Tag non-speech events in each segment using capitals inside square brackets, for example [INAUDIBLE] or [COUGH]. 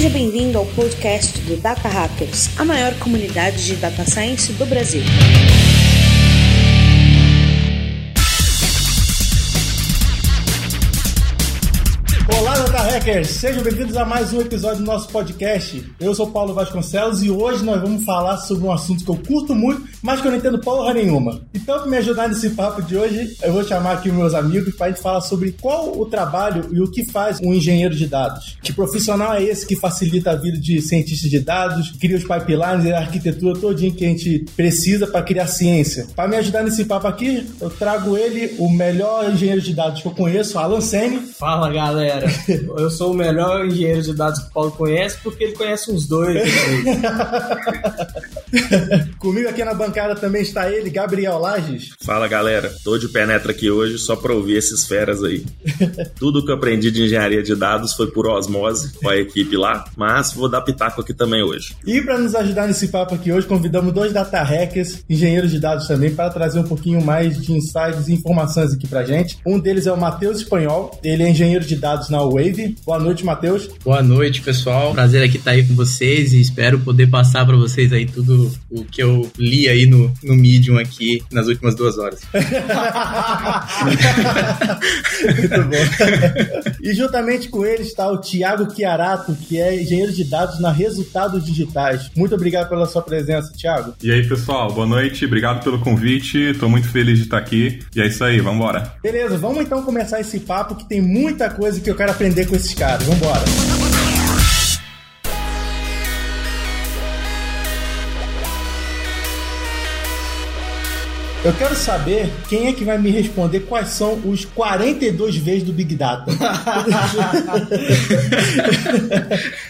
Seja bem-vindo ao podcast do Data Hackers, a maior comunidade de data science do Brasil. Hackers! Sejam bem-vindos a mais um episódio do nosso podcast. Eu sou Paulo Vasconcelos e hoje nós vamos falar sobre um assunto que eu curto muito, mas que eu não entendo porra nenhuma. Então, para me ajudar nesse papo de hoje, eu vou chamar aqui meus amigos para a gente falar sobre qual o trabalho e o que faz um engenheiro de dados. Que profissional é esse que facilita a vida de cientista de dados, cria os pipelines e a arquitetura todinha que a gente precisa para criar ciência. Para me ajudar nesse papo aqui, eu trago ele, o melhor engenheiro de dados que eu conheço, Alan Sene. Fala galera, [LAUGHS] eu sou o melhor engenheiro de dados que o Paulo conhece porque ele conhece uns dois. [LAUGHS] Comigo aqui na bancada também está ele, Gabriel Lages. Fala galera, tô de penetra aqui hoje só pra ouvir esses feras aí. Tudo que eu aprendi de engenharia de dados foi por osmose com a equipe lá, mas vou dar pitaco aqui também hoje. E para nos ajudar nesse papo aqui hoje, convidamos dois data hackers, engenheiros de dados também, para trazer um pouquinho mais de insights e informações aqui pra gente. Um deles é o Matheus Espanhol, ele é engenheiro de dados na Wave. Boa noite, Matheus. Boa noite, pessoal. Prazer aqui estar aí com vocês e espero poder passar para vocês aí tudo o que eu li aí no, no Medium aqui nas últimas duas horas. [LAUGHS] Muito bom. e juntamente com ele está o Thiago Chiarato, que é engenheiro de dados na Resultados Digitais. Muito obrigado pela sua presença, Thiago. E aí, pessoal, boa noite, obrigado pelo convite, estou muito feliz de estar aqui. E é isso aí, vamos embora. Beleza, vamos então começar esse papo que tem muita coisa que eu quero aprender com esses caras. Vamos Eu quero saber quem é que vai me responder quais são os 42 vezes do Big Data. [LAUGHS]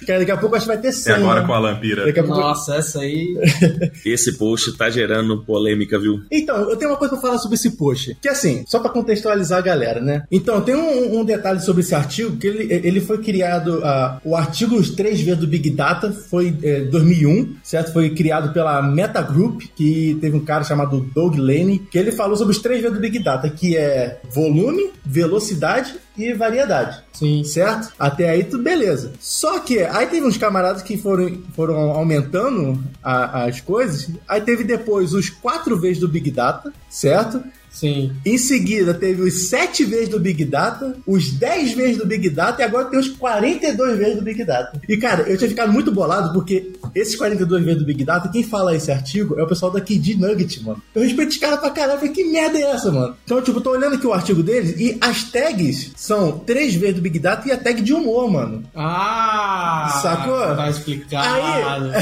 Cara, daqui a pouco acho que vai ter 100. É agora né? com a Lampira. Daqui a pouco... Nossa, essa aí. [LAUGHS] Esse post tá gerando polêmica, viu? Então, eu tenho uma coisa pra falar sobre esse post. Que assim, só pra contextualizar a galera, né? Então, tem um, um detalhe sobre esse artigo, que ele, ele foi criado, uh, o artigo Os Três Vezes do Big Data foi é, 2001, certo? Foi criado pela Meta Group, que teve um cara chamado Doug Lane, que ele falou sobre os três V's do Big Data, que é volume, velocidade e variedade. Sim. Certo? Até aí tudo beleza. Só que aí teve uns camaradas que foram, foram aumentando a- as coisas. Aí teve depois os quatro vezes do Big Data, certo? Sim. Em seguida, teve os 7 vezes do Big Data, os 10 vezes do Big Data e agora tem os 42 vezes do Big Data. E, cara, eu tinha ficado muito bolado porque esses 42 vezes do Big Data, quem fala esse artigo é o pessoal da KD Nugget, mano. Eu respeito os caras pra caralho. Falei, que merda é essa, mano? Então, tipo, eu tô olhando aqui o artigo deles e as tags são 3 vezes do Big Data e a tag de humor, mano. Ah! Sacou? Tá explicado. Aí.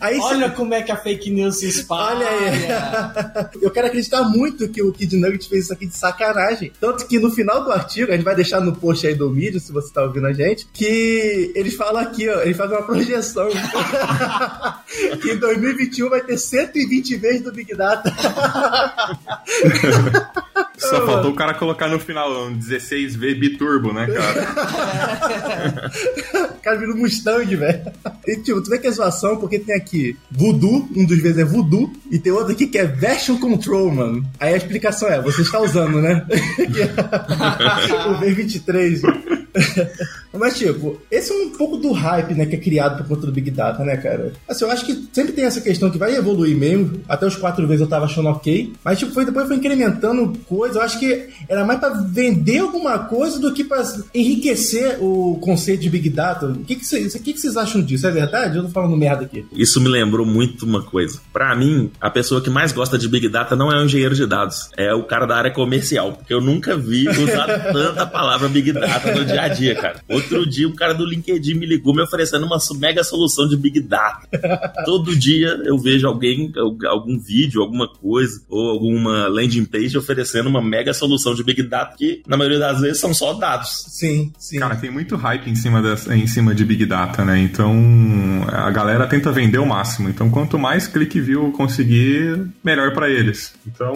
[LAUGHS] aí Olha como é que a fake news se espalha. Olha aí. [LAUGHS] Eu quero acreditar muito que o Kid Nugget fez isso aqui de sacanagem. Tanto que no final do artigo, a gente vai deixar no post aí do mídia, se você tá ouvindo a gente, que eles falam aqui, ó, eles fazem uma projeção. [LAUGHS] que em 2021 vai ter 120 vezes do Big Data. [LAUGHS] Só faltou o cara colocar no final um 16V biturbo, né, cara? [LAUGHS] o cara vira um Mustang, velho. E tipo, tu vê que é zoação porque tem aqui Voodoo, um dos vezes é Voodoo, e tem outro aqui que é Version Control, mano. Aí a explicação é, você está usando, né? [LAUGHS] o V23. Mas, tipo, esse é um pouco do hype, né, que é criado por conta do Big Data, né, cara? Assim, eu acho que sempre tem essa questão que vai evoluir mesmo. Até os quatro vezes eu tava achando ok. Mas, tipo, foi, depois foi incrementando coisa. Eu acho que era mais pra vender alguma coisa do que pra enriquecer o conceito de Big Data. O que, que, cês, o que, que vocês acham disso? É verdade? Eu tô falando merda aqui. Isso me lembrou muito uma coisa. Pra mim, a pessoa que mais gosta de Big Data não é um engenheiro de dados, é o cara da área comercial. Porque eu nunca vi usar [LAUGHS] tanta palavra Big Data no dia a dia, cara. Outro dia, um cara do LinkedIn me ligou me oferecendo uma mega solução de Big Data. Todo dia eu vejo alguém, algum vídeo, alguma coisa, ou alguma landing page oferecendo uma mega solução de Big Data que, na maioria das vezes, são só dados. Sim, sim. Cara, tem muito hype em cima, dessa, em cima de Big Data, né? Então a galera tenta vender o máximo. Então quanto mais clique view conseguir, melhor pra eles. Então,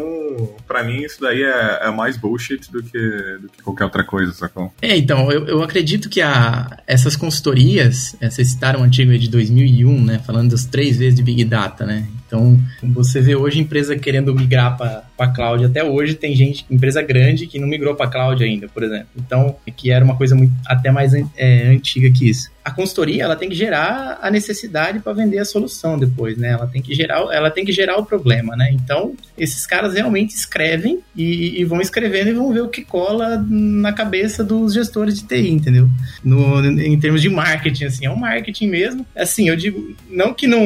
pra mim, isso daí é, é mais bullshit do que, do que qualquer outra coisa, sacou? É, então, eu, eu acredito que a, essas consultorias, é, vocês citaram um artigo aí de 2001, né, falando das três vezes de Big Data, né? Então, você vê hoje empresa querendo migrar para cloud. Até hoje tem gente, empresa grande, que não migrou para cloud ainda, por exemplo. Então, que era uma coisa muito, até mais é, antiga que isso a consultoria ela tem que gerar a necessidade para vender a solução depois, né? Ela tem que gerar, ela tem que gerar o problema, né? Então esses caras realmente escrevem e, e vão escrevendo e vão ver o que cola na cabeça dos gestores de TI, entendeu? No, em termos de marketing, assim, é um marketing mesmo. Assim, eu digo não que não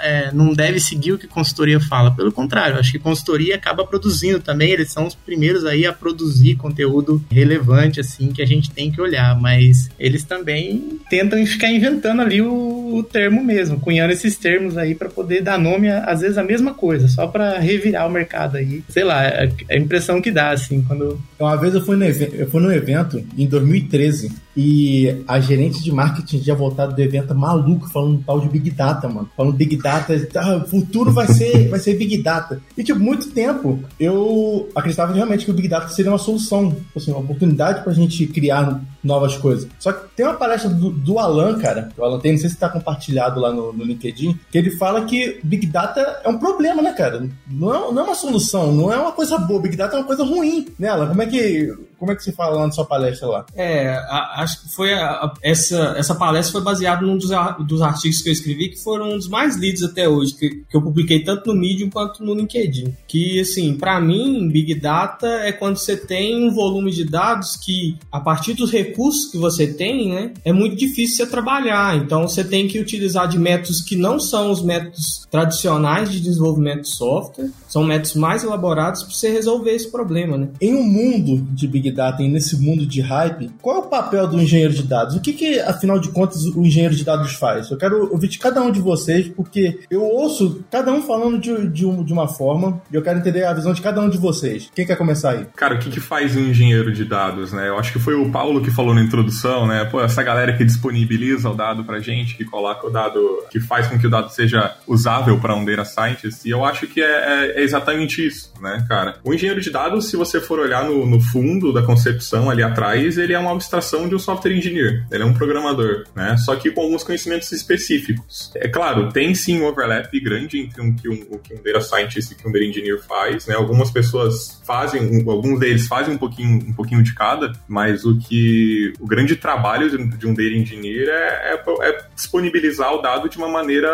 é, não deve seguir o que consultoria fala, pelo contrário, acho que consultoria acaba produzindo também. Eles são os primeiros aí a produzir conteúdo relevante, assim, que a gente tem que olhar, mas eles também tentam tentam ficar inventando ali o, o termo mesmo, cunhando esses termos aí para poder dar nome, a, às vezes, a mesma coisa, só para revirar o mercado aí. Sei lá, é, é a impressão que dá, assim, quando. Uma vez eu fui, no, eu fui num evento em 2013 e a gerente de marketing tinha voltado do evento maluco, falando tal de Big Data, mano. Falando Big Data, ah, o futuro vai ser, [LAUGHS] vai ser Big Data. E, tipo, muito tempo eu acreditava realmente que o Big Data seria uma solução, tipo assim, uma oportunidade pra gente criar novas coisas. Só que tem uma palestra do, do Alan, cara, o Alan tem, não sei se tá compartilhado lá no, no LinkedIn, que ele fala que Big Data é um problema, né, cara? Não é, não é uma solução, não é uma coisa boa. Big Data é uma coisa ruim, né, Alan? Como é que como é que você fala lá na sua palestra lá? É, a, acho que foi a, a, essa, essa palestra foi baseada num dos, dos artigos que eu escrevi, que foram um dos mais lidos até hoje, que, que eu publiquei tanto no Medium quanto no LinkedIn. Que, assim, para mim, Big Data é quando você tem um volume de dados que, a partir dos recursos que você tem, né, é muito difícil você trabalhar. Então, você tem que utilizar de métodos que não são os métodos tradicionais de desenvolvimento de software, são métodos mais elaborados para você resolver esse problema, né? Em um mundo de Big Data e nesse mundo de hype, qual é o papel do engenheiro de dados? O que, que, afinal de contas, o engenheiro de dados faz? Eu quero ouvir de cada um de vocês, porque eu ouço cada um falando de, de, um, de uma forma e eu quero entender a visão de cada um de vocês. Quem quer começar aí? Cara, o que, que faz um engenheiro de dados, né? Eu acho que foi o Paulo que falou na introdução, né? Pô, essa galera que disponibiliza o dado pra gente, que coloca o dado, que faz com que o dado seja usável para um data scientist, e eu acho que é, é, é exatamente isso, né, cara? O engenheiro de dados, se você for olhar no, no fundo da concepção ali atrás, ele é uma abstração de um software engineer. Ele é um programador, né? Só que com alguns conhecimentos específicos. É claro, tem sim um overlap grande entre um, que um, o que um data scientist e o que um data engineer faz, né? Algumas pessoas fazem, alguns deles fazem um pouquinho, um pouquinho de cada, mas o que o grande trabalho de, um data engineer é, é, é, disponibilizar o dado de uma maneira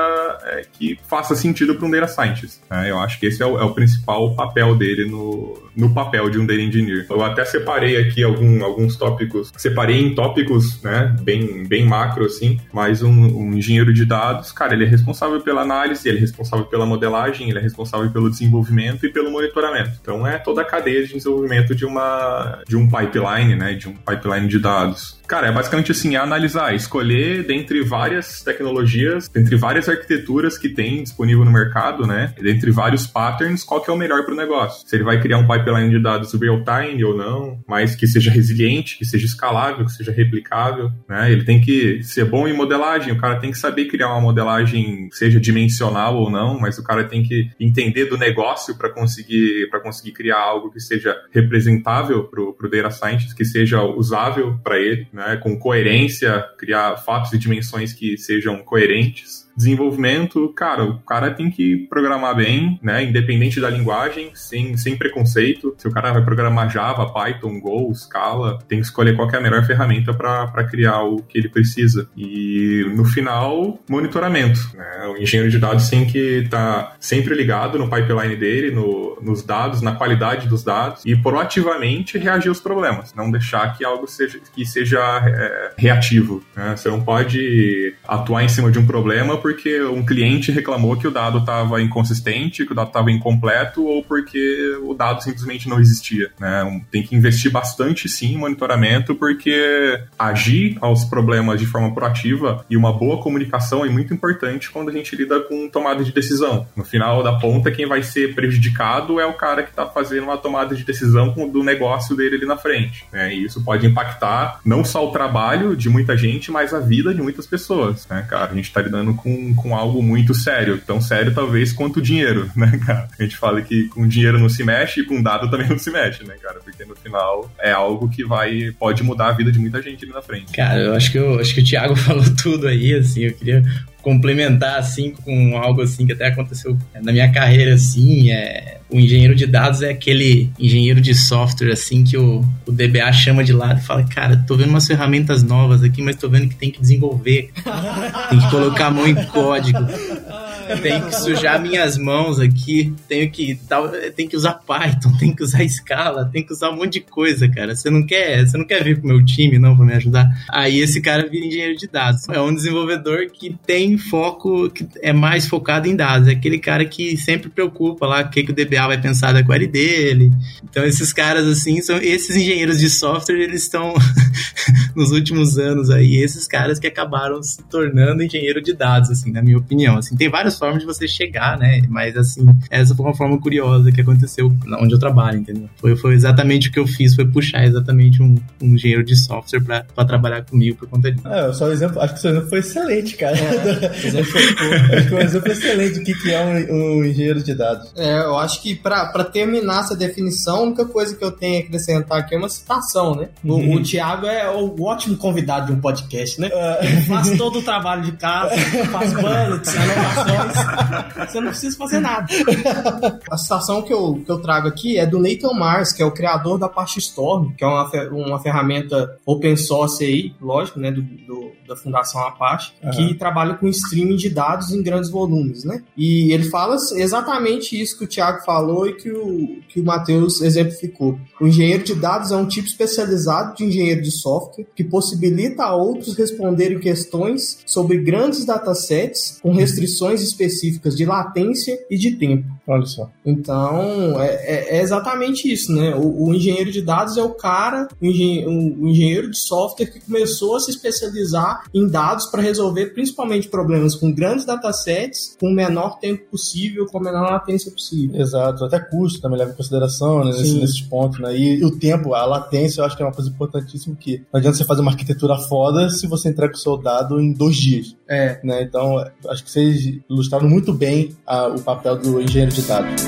é, que faça sentido para um data scientist. Né? Eu acho que esse é o, é o principal papel dele no, no papel de um data engineer. Eu até separei aqui algum, alguns tópicos, separei em tópicos, né, bem, bem macro, assim, mas um, um, engenheiro de dados, cara, ele é responsável pela análise, ele é responsável pela modelagem, ele é responsável pelo desenvolvimento e pelo monitoramento. Então é toda a cadeia de desenvolvimento de uma de um pipeline, né, de um pipeline de dados. Cara, é basicamente assim, é analisar, escolher dentre várias tecnologias, dentre várias arquiteturas que tem disponível no mercado, né, dentre vários patterns, qual que é o melhor para o negócio. Se ele vai criar um pipeline de dados real-time ou não, mas que seja resiliente, que seja escalável, que seja replicável, né, ele tem que ser bom em modelagem, o cara tem que saber criar uma modelagem, seja dimensional ou não, mas o cara tem que entender do negócio para conseguir para conseguir criar algo que seja representável para o data scientist, que seja usável para ele, né, com coerência, criar fatos e dimensões que sejam coerentes desenvolvimento, cara, o cara tem que programar bem, né? Independente da linguagem, sem, sem preconceito. Se o cara vai programar Java, Python, Go, Scala, tem que escolher qual é a melhor ferramenta para criar o que ele precisa. E no final, monitoramento. Né? O engenheiro de dados tem que estar tá sempre ligado no pipeline dele, no, nos dados, na qualidade dos dados e proativamente reagir aos problemas. Não deixar que algo seja, que seja é, reativo. Né? Você não pode atuar em cima de um problema porque um cliente reclamou que o dado estava inconsistente, que o dado estava incompleto ou porque o dado simplesmente não existia. Né? Tem que investir bastante sim em monitoramento, porque agir aos problemas de forma proativa e uma boa comunicação é muito importante quando a gente lida com tomada de decisão. No final da ponta, quem vai ser prejudicado é o cara que está fazendo uma tomada de decisão do negócio dele ali na frente. Né? E isso pode impactar não só o trabalho de muita gente, mas a vida de muitas pessoas. Né, cara? A gente está lidando com com, com algo muito sério. Tão sério, talvez, quanto o dinheiro, [LAUGHS] né, cara? A gente fala que com dinheiro não se mexe e com dado também não se mexe, né, cara? Porque no final é algo que vai pode mudar a vida de muita gente ali na frente. Cara, eu acho que, eu, acho que o Thiago [LAUGHS] falou tudo aí, assim, eu queria complementar assim com algo assim que até aconteceu na minha carreira assim, é o engenheiro de dados é aquele engenheiro de software assim que o, o DBA chama de lado e fala: "Cara, tô vendo umas ferramentas novas aqui, mas tô vendo que tem que desenvolver. tem que colocar a mão em código. [LAUGHS] tenho que sujar minhas mãos aqui, tenho que tenho que usar Python, [LAUGHS] tenho que usar Scala, tenho que usar um monte de coisa, cara. Você não quer, você não quer vir pro meu time não para me ajudar? Aí esse cara vira engenheiro de dados. É um desenvolvedor que tem foco, que é mais focado em dados, é aquele cara que sempre preocupa lá o que, que o DBA vai pensar da query dele. Então esses caras assim são esses engenheiros de software, eles estão [LAUGHS] nos últimos anos aí, esses caras que acabaram se tornando engenheiro de dados assim, na minha opinião. Assim, tem várias formas de você chegar, né? Mas assim, essa foi uma forma curiosa que aconteceu onde eu trabalho, entendeu? Foi, foi exatamente o que eu fiz, foi puxar exatamente um, um engenheiro de software para trabalhar comigo por conta disso. É, só o exemplo, acho que o seu exemplo foi excelente, cara. É, [LAUGHS] acho que foi um exemplo excelente do que, que é um, um, engenheiro de dados. É, eu acho que para terminar essa definição, a única coisa que eu tenho a acrescentar aqui é uma citação, né? O, uhum. o Thiago é o ótimo convidado de um podcast, né? É. Ele faz todo o trabalho de casa, faz bullets, [LAUGHS] anotações, [LAUGHS] você não precisa fazer nada. A citação que eu, que eu trago aqui é do Nathan Mars, que é o criador da Apache Storm, que é uma, uma ferramenta open source aí, lógico, né, do, do da Fundação Apache, uhum. que trabalha com streaming de dados em grandes volumes, né? E ele fala exatamente isso que o Thiago falou e que o, que o Matheus exemplificou. O engenheiro de dados é um tipo especializado de engenheiro de software que possibilita a outros responderem questões sobre grandes datasets com restrições específicas de latência e de tempo. Olha só. Então, é, é, é exatamente isso, né? O, o, engenheiro de dados é o cara, o engenheiro, o engenheiro de software que começou a se especializar em dados para resolver principalmente problemas com grandes datasets, com o menor tempo possível, com a menor latência possível. Exato, até custo também leva em consideração né, nesse, nesses pontos. Né? E, e, o tempo, a latência, eu acho que é uma coisa importantíssima que não adianta você fazer uma arquitetura foda se você entrega o seu dado em dois dias. É. Né? Então, acho que vocês ilustraram muito bem a, o papel do engenheiro de dados.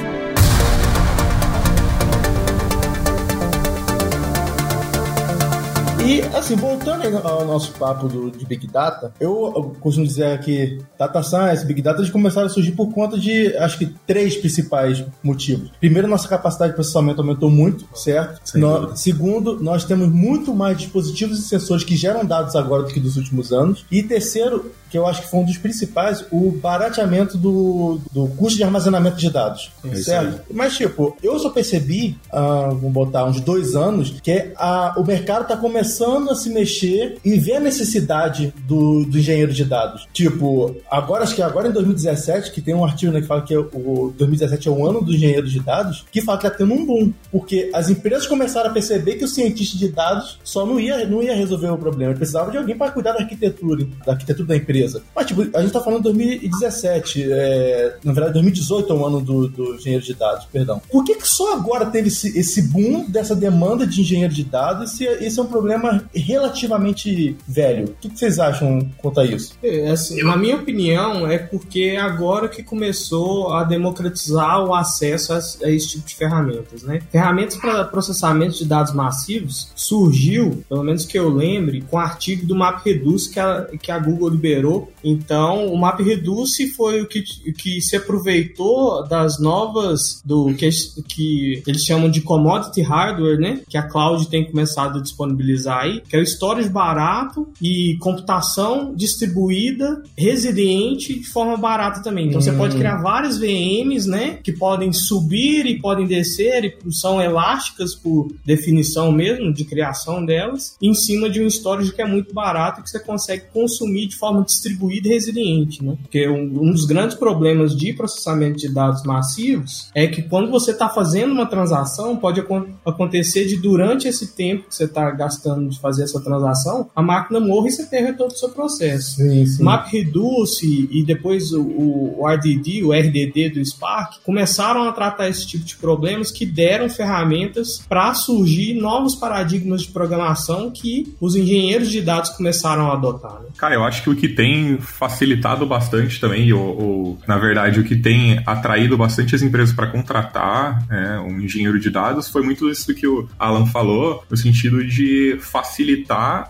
E, assim, voltando ao nosso papo do, de Big Data, eu, eu costumo dizer que Data Science, Big Data, eles começaram a surgir por conta de, acho que, três principais motivos. Primeiro, nossa capacidade de processamento aumentou muito, certo? No, segundo, nós temos muito mais dispositivos e sensores que geram dados agora do que dos últimos anos. E terceiro, que eu acho que foi um dos principais, o barateamento do, do custo de armazenamento de dados. É certo? Mas, tipo, eu só percebi, uh, vamos botar uns dois anos, que a, o mercado está começando a se mexer e ver a necessidade do, do engenheiro de dados. Tipo, agora, acho que agora em 2017, que tem um artigo né, que fala que o 2017 é o ano do engenheiro de dados, que fala que está tendo um boom. Porque as empresas começaram a perceber que o cientista de dados só não ia, não ia resolver o problema. Ele precisava de alguém para cuidar da arquitetura, da arquitetura da empresa. Mas, tipo, a gente tá falando de 2017, é, na verdade, 2018 é o ano do, do engenheiro de dados, perdão. Por que, que só agora teve esse, esse boom dessa demanda de engenheiro de dados? Esse, esse é um problema relativamente velho. O que, vocês acham quanto a isso? É, assim, na minha opinião, é porque agora que começou a democratizar o acesso a, a esse tipo de ferramentas, né? Ferramentas para processamento de dados massivos surgiu, pelo menos que eu lembre, com o artigo do MapReduce que a, que a Google liberou então, o MapReduce foi o que, que se aproveitou das novas do que, que eles chamam de commodity hardware, né? Que a cloud tem começado a disponibilizar aí, que é o storage barato e computação distribuída, resiliente de forma barata também. Então, hum. você pode criar várias VMs, né? Que podem subir e podem descer e são elásticas por definição mesmo de criação delas, em cima de um storage que é muito barato e que você consegue consumir de forma distribuída distribuída e resiliente, né? Porque um, um dos grandes problemas de processamento de dados massivos é que quando você está fazendo uma transação, pode ac acontecer de durante esse tempo que você está gastando de fazer essa transação, a máquina morre e você perde todo o seu processo. Sim, sim. MapReduce e depois o, o RDD, o RDD do Spark, começaram a tratar esse tipo de problemas que deram ferramentas para surgir novos paradigmas de programação que os engenheiros de dados começaram a adotar. Né? Cara, eu acho que o que tem tem facilitado bastante também, ou, ou na verdade, o que tem atraído bastante as empresas para contratar é, um engenheiro de dados foi muito isso que o Alan falou, no sentido de facilitar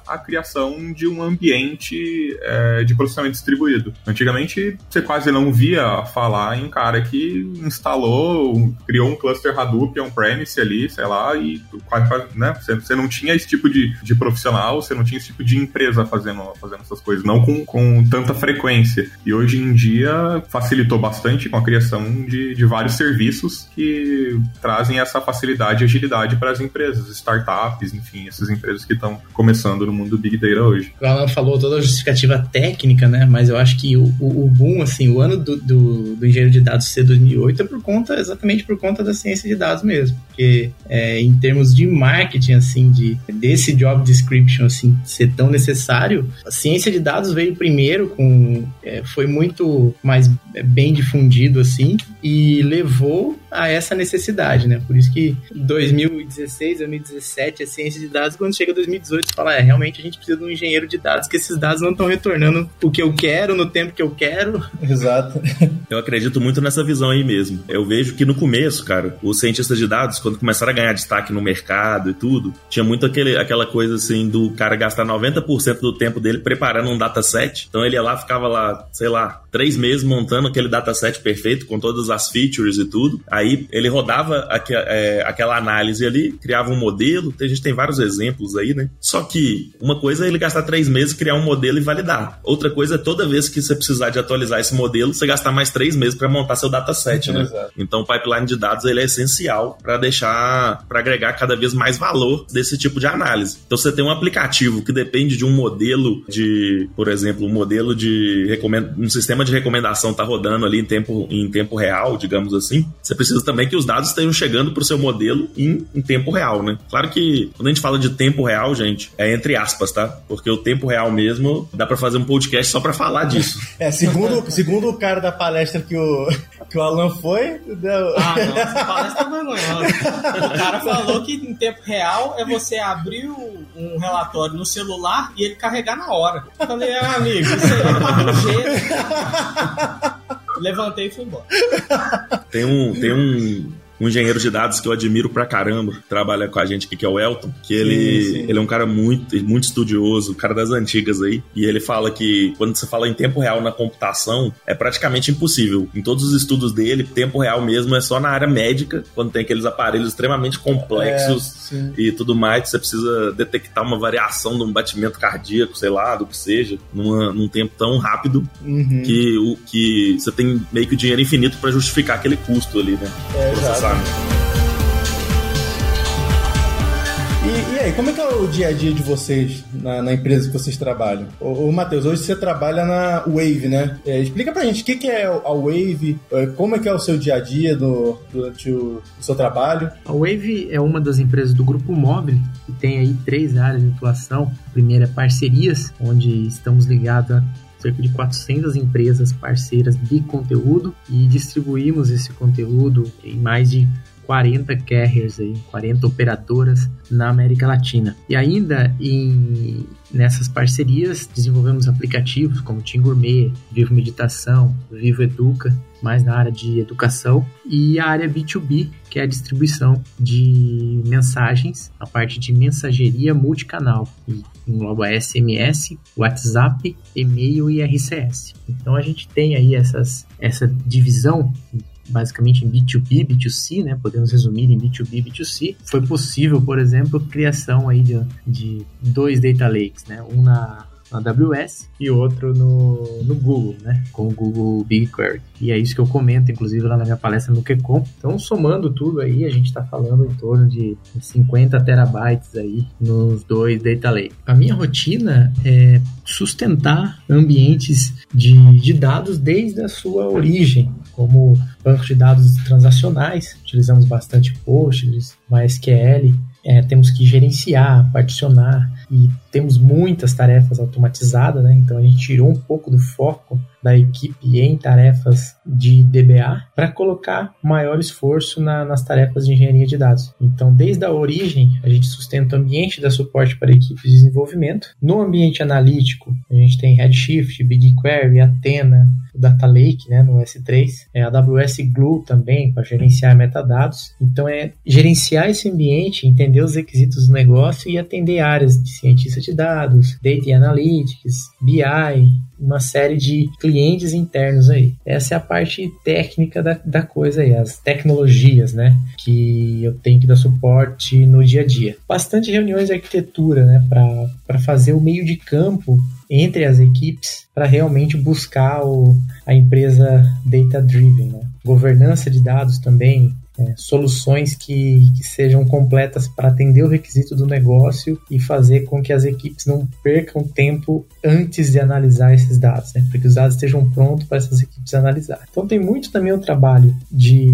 a criação de um ambiente é, de processamento distribuído. Antigamente, você quase não via falar em cara que instalou, criou um cluster Hadoop on-premise ali, sei lá, e quase, né, você não tinha esse tipo de, de profissional, você não tinha esse tipo de empresa fazendo, fazendo essas coisas, não com, com tanta frequência. E hoje em dia facilitou bastante com a criação de, de vários serviços que trazem essa facilidade e agilidade para as empresas, startups, enfim, essas empresas que estão começando no mundo do Big Data hoje. O Alan falou toda a justificativa técnica, né? Mas eu acho que o, o, o boom, assim, o ano do, do, do, engenheiro de dados ser 2008 é por conta, exatamente por conta da ciência de dados mesmo. Porque é, em termos de marketing, assim, de, desse job description, assim, ser tão necessário, a ciência de dados veio primeiro com... É, foi muito mais bem difundido, assim, e levou a essa necessidade, né? Por isso que 2016, 2017 é ciência de dados, quando chega 2018 você fala, é, realmente a gente precisa de um engenheiro de dados, que esses dados não estão retornando o que eu quero, no tempo que eu quero. Exato. [LAUGHS] Eu acredito muito nessa visão aí mesmo. Eu vejo que no começo, cara, os cientistas de dados, quando começaram a ganhar destaque no mercado e tudo, tinha muito aquele, aquela coisa assim do cara gastar 90% do tempo dele preparando um dataset. Então ele ia lá, ficava lá, sei lá, três meses montando aquele dataset perfeito, com todas as features e tudo. Aí ele rodava é, aquela análise ali, criava um modelo. A gente tem vários exemplos aí, né? Só que uma coisa é ele gastar três meses, criar um modelo e validar. Outra coisa é toda vez que você precisar de atualizar esse modelo, você gastar mais três meses para montar seu dataset, né? Exato. Então o pipeline de dados ele é essencial para deixar, para agregar cada vez mais valor desse tipo de análise. Então você tem um aplicativo que depende de um modelo de, por exemplo, um modelo de um sistema de recomendação tá rodando ali em tempo, em tempo real, digamos assim. Você precisa também que os dados estejam chegando para o seu modelo em, em tempo real, né? Claro que quando a gente fala de tempo real, gente, é entre aspas, tá? Porque o tempo real mesmo dá para fazer um podcast só para falar disso. [LAUGHS] é, segundo, segundo o cara da palestra que o, que o Alan foi. Deu... Ah, não, essa palestra não é O cara falou que em tempo real é você abrir um relatório no celular e ele carregar na hora. Eu falei, ah, amigo, isso aí é um jeito. Levantei e fui embora. Tem um, tem um, um engenheiro de dados que eu admiro pra caramba, trabalha com a gente aqui, que é o Elton, que ele, sim, sim. ele é um cara muito, muito estudioso, cara das antigas aí, e ele fala que quando você fala em tempo real na computação, é praticamente impossível. Em todos os estudos dele, tempo real mesmo é só na área médica, quando tem aqueles aparelhos extremamente complexos é, e tudo mais, você precisa detectar uma variação de um batimento cardíaco, sei lá, do que seja, numa, num tempo tão rápido uhum. que, o, que você tem meio que dinheiro infinito para justificar aquele custo ali, né? É, exato. E, e, aí, como é que é o dia a dia de vocês na, na empresa que vocês trabalham? Ô, ô Matheus, hoje você trabalha na Wave, né? É, explica pra gente o que, que é a Wave, é, como é que é o seu dia a dia do, durante o, o, seu trabalho. A Wave é uma das empresas do Grupo Móvel, que tem aí três áreas de atuação. A primeira é parcerias, onde estamos ligados a cerca de 400 empresas parceiras de conteúdo e distribuímos esse conteúdo em mais de 40 carriers aí, 40 operadoras na América Latina. E ainda em nessas parcerias desenvolvemos aplicativos como Team Gourmet, Vivo Meditação, Vivo Educa, mais na área de educação, e a área B2B, que é a distribuição de mensagens, a parte de mensageria multicanal, e engloba SMS, WhatsApp, e-mail e RCS. Então a gente tem aí essas, essa divisão basicamente em B2B, B2C, né? Podemos resumir em B2B, B2C. Foi possível, por exemplo, criação aí de, de dois data lakes, né? Um na na AWS e outro no, no Google, né? Com o Google BigQuery. E é isso que eu comento, inclusive, lá na minha palestra no QCOM. Então, somando tudo aí, a gente está falando em torno de 50 terabytes aí nos dois data lakes. A minha rotina é sustentar ambientes de, de dados desde a sua origem, como bancos de dados transacionais, utilizamos bastante Postgres, MySQL, é, temos que gerenciar, particionar e temos muitas tarefas automatizadas, né? Então a gente tirou um pouco do foco da equipe em tarefas de DBA para colocar maior esforço na, nas tarefas de engenharia de dados. Então, desde a origem, a gente sustenta o ambiente da suporte para equipes de desenvolvimento. No ambiente analítico, a gente tem Redshift, BigQuery, Athena, Data Lake, né, no S3, é a AWS Glue também para gerenciar metadados. Então é gerenciar esse ambiente, entender os requisitos do negócio e atender áreas de cientista de dados, Data Analytics, BI, uma série de clientes internos aí. Essa é a parte técnica da, da coisa aí, as tecnologias, né? Que eu tenho que dar suporte no dia a dia. Bastante reuniões de arquitetura, né? Para fazer o meio de campo entre as equipes para realmente buscar o, a empresa data-driven. Né? Governança de dados também, é, soluções que, que, sejam completas para atender o requisito do negócio e fazer com que as equipes não percam tempo antes de analisar esses dados, né? para que os dados estejam prontos para essas equipes analisar. Então tem muito também o trabalho de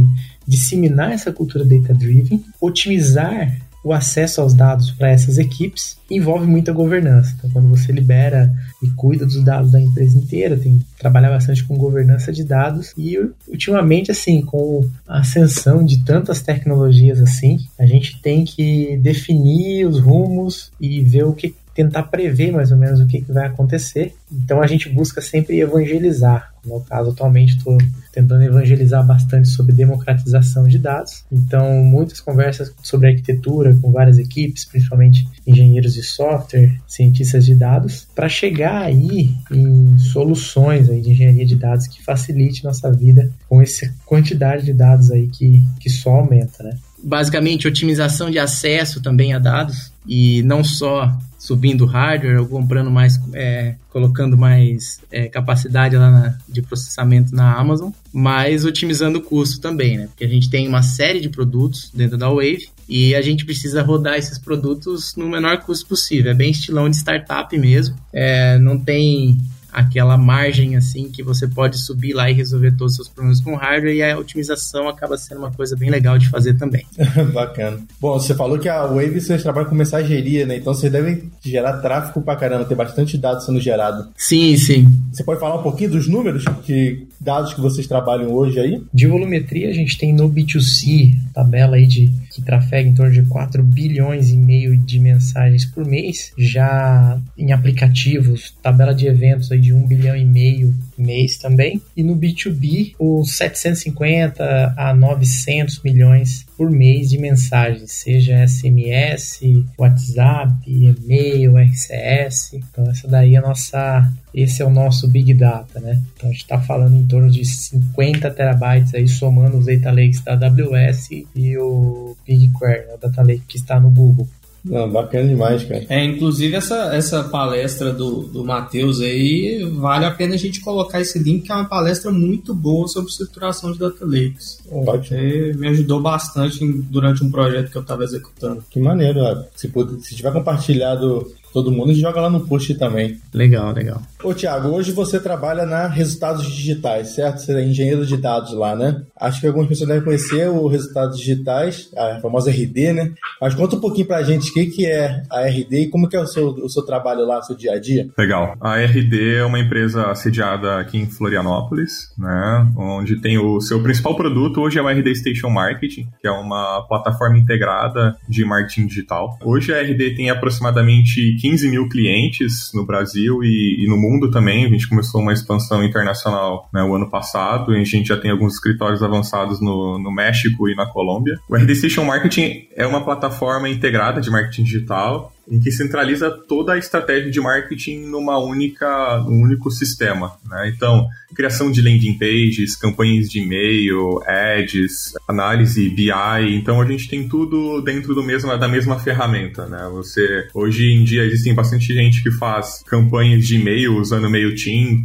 disseminar essa cultura data-driven, otimizar o acesso aos dados para essas equipes envolve muita governança. Então, quando você libera e cuida dos dados da empresa inteira, tem que trabalhar bastante com governança de dados e ultimamente assim, com a ascensão de tantas tecnologias assim, a gente tem que definir os rumos e ver o que tentar prever mais ou menos o que, que vai acontecer. Então a gente busca sempre evangelizar. No meu caso, atualmente estou tentando evangelizar bastante sobre democratização de dados. Então, muitas conversas sobre arquitetura com várias equipes, principalmente engenheiros de software, cientistas de dados, para chegar aí em soluções aí de engenharia de dados que facilite nossa vida com essa quantidade de dados aí que, que só aumenta, né? Basicamente, otimização de acesso também a dados e não só subindo hardware ou comprando mais, é, colocando mais é, capacidade lá na, de processamento na Amazon, mas otimizando o custo também, né? Porque a gente tem uma série de produtos dentro da Wave e a gente precisa rodar esses produtos no menor custo possível. É bem estilão de startup mesmo. É, não tem aquela margem assim que você pode subir lá e resolver todos os seus problemas com hardware e a otimização acaba sendo uma coisa bem legal de fazer também. [LAUGHS] Bacana. Bom, você falou que a Wave vocês trabalham com mensageria, né? Então vocês devem gerar tráfego pra caramba, ter bastante dados sendo gerado. Sim, sim. Você pode falar um pouquinho dos números de dados que vocês trabalham hoje aí? De volumetria a gente tem no B2C, tabela aí de que trafega em torno de 4 bilhões e meio de mensagens por mês. Já em aplicativos, tabela de eventos aí de 1 bilhão e meio mês também. E no B2B, os 750 a 900 milhões por mês de mensagens, seja SMS, WhatsApp, e-mail, RCS. Então essa daí é a nossa, esse é o nosso Big Data, né? Então a gente está falando em torno de 50 terabytes aí somando os Data Lakes da AWS e o BigQuery, né? o Data Lake que está no Google. Não, bacana demais, cara. É, inclusive essa, essa palestra do, do Matheus aí, vale a pena a gente colocar esse link, que é uma palestra muito boa sobre estruturação de data lakes. Ótimo. É, me ajudou bastante durante um projeto que eu estava executando. Que maneiro, se, se tiver compartilhado todo mundo, joga lá no post também. Legal, legal. Ô, Thiago, hoje você trabalha na Resultados Digitais, certo? Você é engenheiro de dados lá, né? Acho que algumas pessoas devem conhecer o Resultados Digitais, a famosa RD, né? Mas conta um pouquinho pra gente o que, que é a RD e como que é o seu, o seu trabalho lá, o seu dia a dia. Legal. A RD é uma empresa sediada aqui em Florianópolis, né? Onde tem o seu principal produto hoje é o RD Station Marketing, que é uma plataforma integrada de marketing digital. Hoje a RD tem aproximadamente 15 mil clientes no Brasil e, e, no mundo também. A gente começou uma expansão internacional né, o ano passado e a gente já tem alguns escritórios avançados no, no México e na Colômbia. O RD Station Marketing é uma plataforma integrada de marketing digital em que centraliza toda a estratégia de marketing numa única, num único sistema. Né? Então, criação de landing pages, campanhas de e-mail, ads, análise BI. Então, a gente tem tudo dentro do mesmo, da mesma ferramenta. Né? Você, hoje em dia, existem bastante gente que faz campanhas de e-mail usando MailChimp,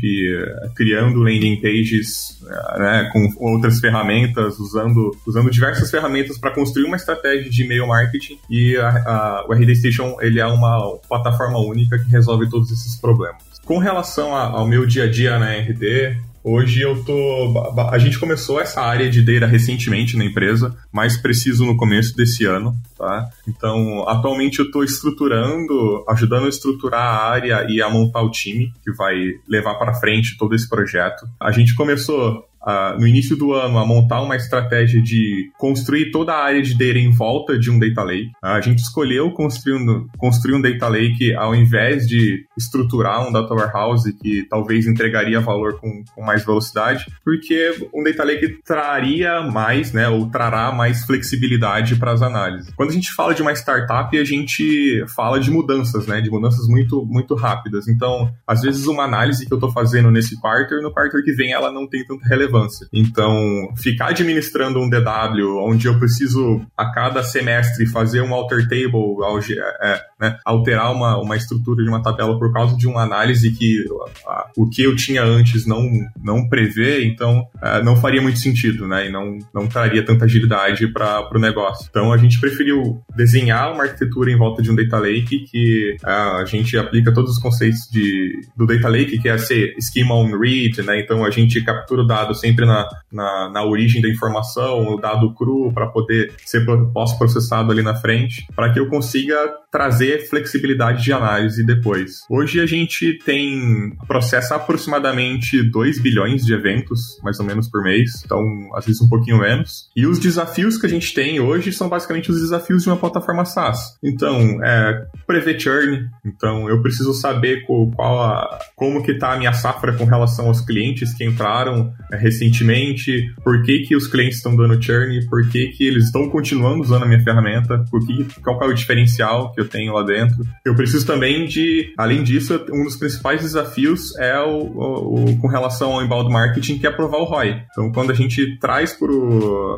criando landing pages né, com outras ferramentas, usando, usando diversas ferramentas para construir uma estratégia de e-mail marketing. E a, a, o RD Station ele é uma plataforma única que resolve todos esses problemas. Com relação a, ao meu dia a dia na RD, Hoje eu tô. A gente começou essa área de data recentemente na empresa, mais preciso no começo desse ano, tá? Então, atualmente eu estou estruturando, ajudando a estruturar a área e a montar o time que vai levar para frente todo esse projeto. A gente começou no início do ano a montar uma estratégia de construir toda a área de data em volta de um data lake. A gente escolheu construir um, construir um data lake ao invés de estruturar um data warehouse que talvez entregaria valor com, com mais velocidade, porque um data lake traria mais, né, ou trará mais flexibilidade para as análises. Quando a gente fala de uma startup, a gente fala de mudanças, né, de mudanças muito, muito rápidas. Então, às vezes uma análise que eu estou fazendo nesse quarter, no quarter que vem ela não tem tanta relevância relevância. Então, ficar administrando um DW, onde eu preciso a cada semestre fazer um alter table, é, é, né, alterar uma, uma estrutura de uma tabela por causa de uma análise que a, o que eu tinha antes não, não prevê, então é, não faria muito sentido, né? E não, não traria tanta agilidade para o negócio. Então, a gente preferiu desenhar uma arquitetura em volta de um data lake que é, a gente aplica todos os conceitos de, do data lake, que é ser schema on read, né? Então, a gente captura o dado sempre na, na, na origem da informação, o dado cru, para poder ser pós-processado ali na frente, para que eu consiga trazer flexibilidade de análise depois. Hoje a gente tem processa aproximadamente 2 bilhões de eventos, mais ou menos por mês, então às vezes um pouquinho menos. E os desafios que a gente tem hoje são basicamente os desafios de uma plataforma SaaS. Então, é, prever churn, então eu preciso saber qual, qual a, como que está a minha safra com relação aos clientes que entraram é, recentemente, por que, que os clientes estão dando churn, por que, que eles estão continuando usando a minha ferramenta, por que, qual é o diferencial que eu tenho lá dentro. Eu preciso também de, além disso, um dos principais desafios é o, o, o com relação ao inbound marketing, que é provar o ROI. Então, quando a gente traz pro,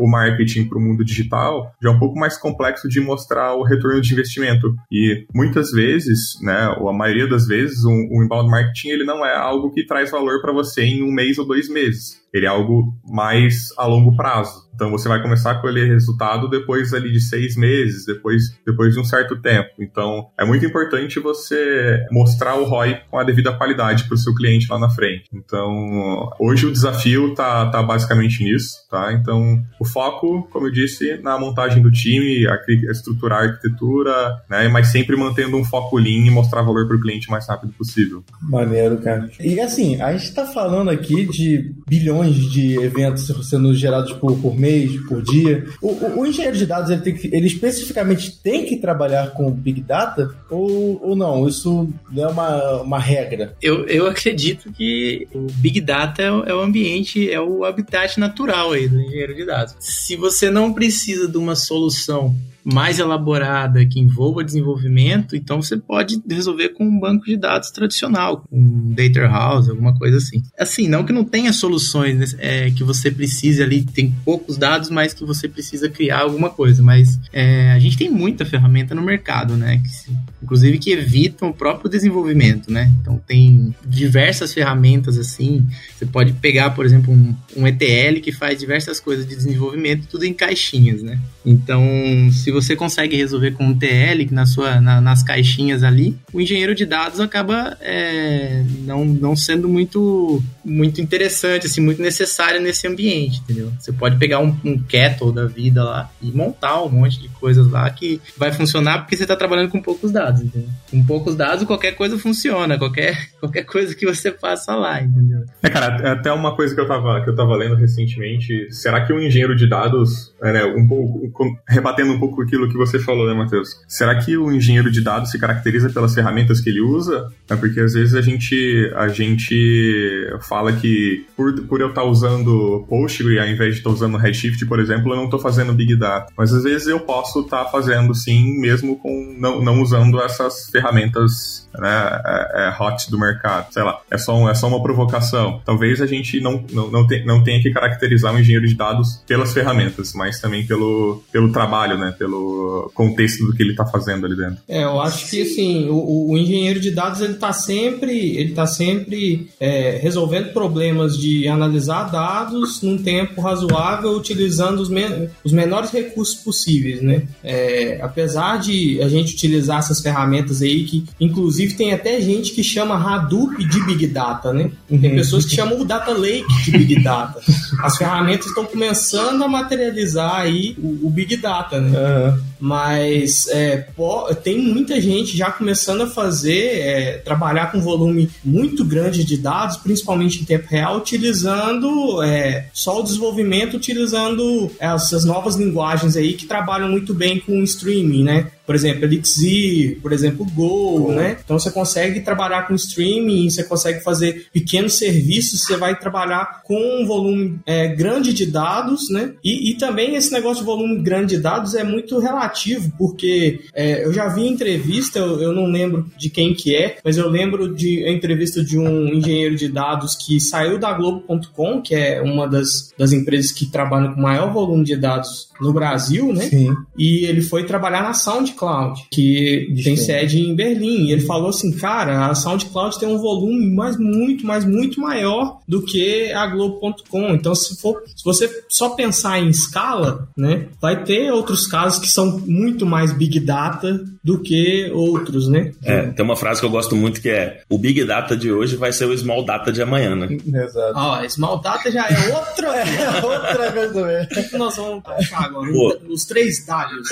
o marketing para o mundo digital, já é um pouco mais complexo de mostrar o retorno de investimento. E muitas vezes, né, ou a maioria das vezes, o um, um inbound marketing ele não é algo que traz valor para você em um mês ou dois meses. Ele é algo mais a longo prazo. Então você vai começar a colher resultado depois ali de seis meses, depois, depois de um certo tempo. Então é muito importante você mostrar o ROI com a devida qualidade para o seu cliente lá na frente. Então hoje o desafio tá, tá basicamente nisso, tá? Então o foco, como eu disse, na montagem do time, a, estruturar a arquitetura, né? Mas sempre mantendo um foco lean e mostrar valor para o cliente o mais rápido possível. Maneiro, cara. E assim, a gente está falando aqui de bilhões de eventos sendo gerados por, por mês, por dia. O, o, o engenheiro de dados, ele, tem que, ele especificamente tem que trabalhar com Big Data ou, ou não? Isso não é uma, uma regra? Eu, eu acredito que o Big Data é, é o ambiente, é o habitat natural aí do engenheiro de dados. Se você não precisa de uma solução mais elaborada que envolva desenvolvimento, então você pode resolver com um banco de dados tradicional, um data house, alguma coisa assim. Assim, não que não tenha soluções é, que você precise ali, tem poucos dados, mas que você precisa criar alguma coisa, mas é, a gente tem muita ferramenta no mercado, né? Que, inclusive que evitam o próprio desenvolvimento, né? Então tem diversas ferramentas assim. Você pode pegar, por exemplo, um, um ETL que faz diversas coisas de desenvolvimento, tudo em caixinhas, né? Então, se você consegue resolver com um TL na sua, na, nas caixinhas ali, o engenheiro de dados acaba é, não, não sendo muito, muito interessante, assim, muito necessário nesse ambiente, entendeu? Você pode pegar um, um kettle da vida lá e montar um monte de coisas lá que vai funcionar porque você está trabalhando com poucos dados, entendeu? Com poucos dados, qualquer coisa funciona, qualquer, [LAUGHS] qualquer coisa que você faça lá, entendeu? É, cara, é até uma coisa que eu tava, que eu tava lendo recentemente, será que um engenheiro de dados, é, né, um pouco, rebatendo um pouco aquilo que você falou, né, Matheus? Será que o engenheiro de dados se caracteriza pelas ferramentas que ele usa? É porque às vezes a gente, a gente fala que por, por eu estar usando Postgre ao invés de estar usando Redshift, por exemplo, eu não estou fazendo Big Data. Mas às vezes eu posso estar fazendo sim, mesmo com não, não usando essas ferramentas né, é, é hot do mercado. Sei lá, é só, um, é só uma provocação. Talvez a gente não, não, não, te, não tenha que caracterizar o engenheiro de dados pelas ferramentas, mas também pelo, pelo trabalho, né? Pelo contexto do que ele está fazendo ali dentro. É, eu acho que assim, o, o engenheiro de dados ele está sempre, ele tá sempre é, resolvendo resolvendo problemas de analisar dados num tempo razoável, utilizando os, men os menores recursos possíveis, né? É, apesar de a gente utilizar essas ferramentas aí, que inclusive tem até gente que chama Hadoop de Big Data, né? Tem uhum. pessoas que chamam o Data Lake de Big Data. As ferramentas estão começando a materializar aí o, o Big Data, né? Uhum. Mas é, tem muita gente já começando a fazer, é, trabalhar com volume muito grande de dados, principalmente em tempo real, utilizando é, só o desenvolvimento, utilizando essas novas linguagens aí que trabalham muito bem com streaming, né? Por exemplo, Elixir, por exemplo, Go, né? Então você consegue trabalhar com streaming, você consegue fazer pequenos serviços, você vai trabalhar com um volume é, grande de dados, né? E, e, também esse negócio de volume grande de dados é muito relativo, porque é, eu já vi entrevista, eu, eu, não lembro de quem que é, mas eu lembro de entrevista de um engenheiro de dados que saiu da Globo.com, que é uma das, das empresas que trabalham com maior volume de dados no Brasil, né? Sim. E ele foi trabalhar na SoundCloud, que tem sede em Berlim. E ele falou assim, cara, a SoundCloud tem um volume mais muito, mais muito maior do que a Globo.com. Então, se for, se você só pensar em escala, né, vai ter outros casos que são muito mais big data do que outros, né? É, tem uma frase que eu gosto muito que é: o big data de hoje vai ser o small data de amanhã, né? [LAUGHS] Exato. Ó, oh, small data já é outra, [LAUGHS] é outra coisa mesmo. O que nós vamos achar agora? Pô, os três Ws.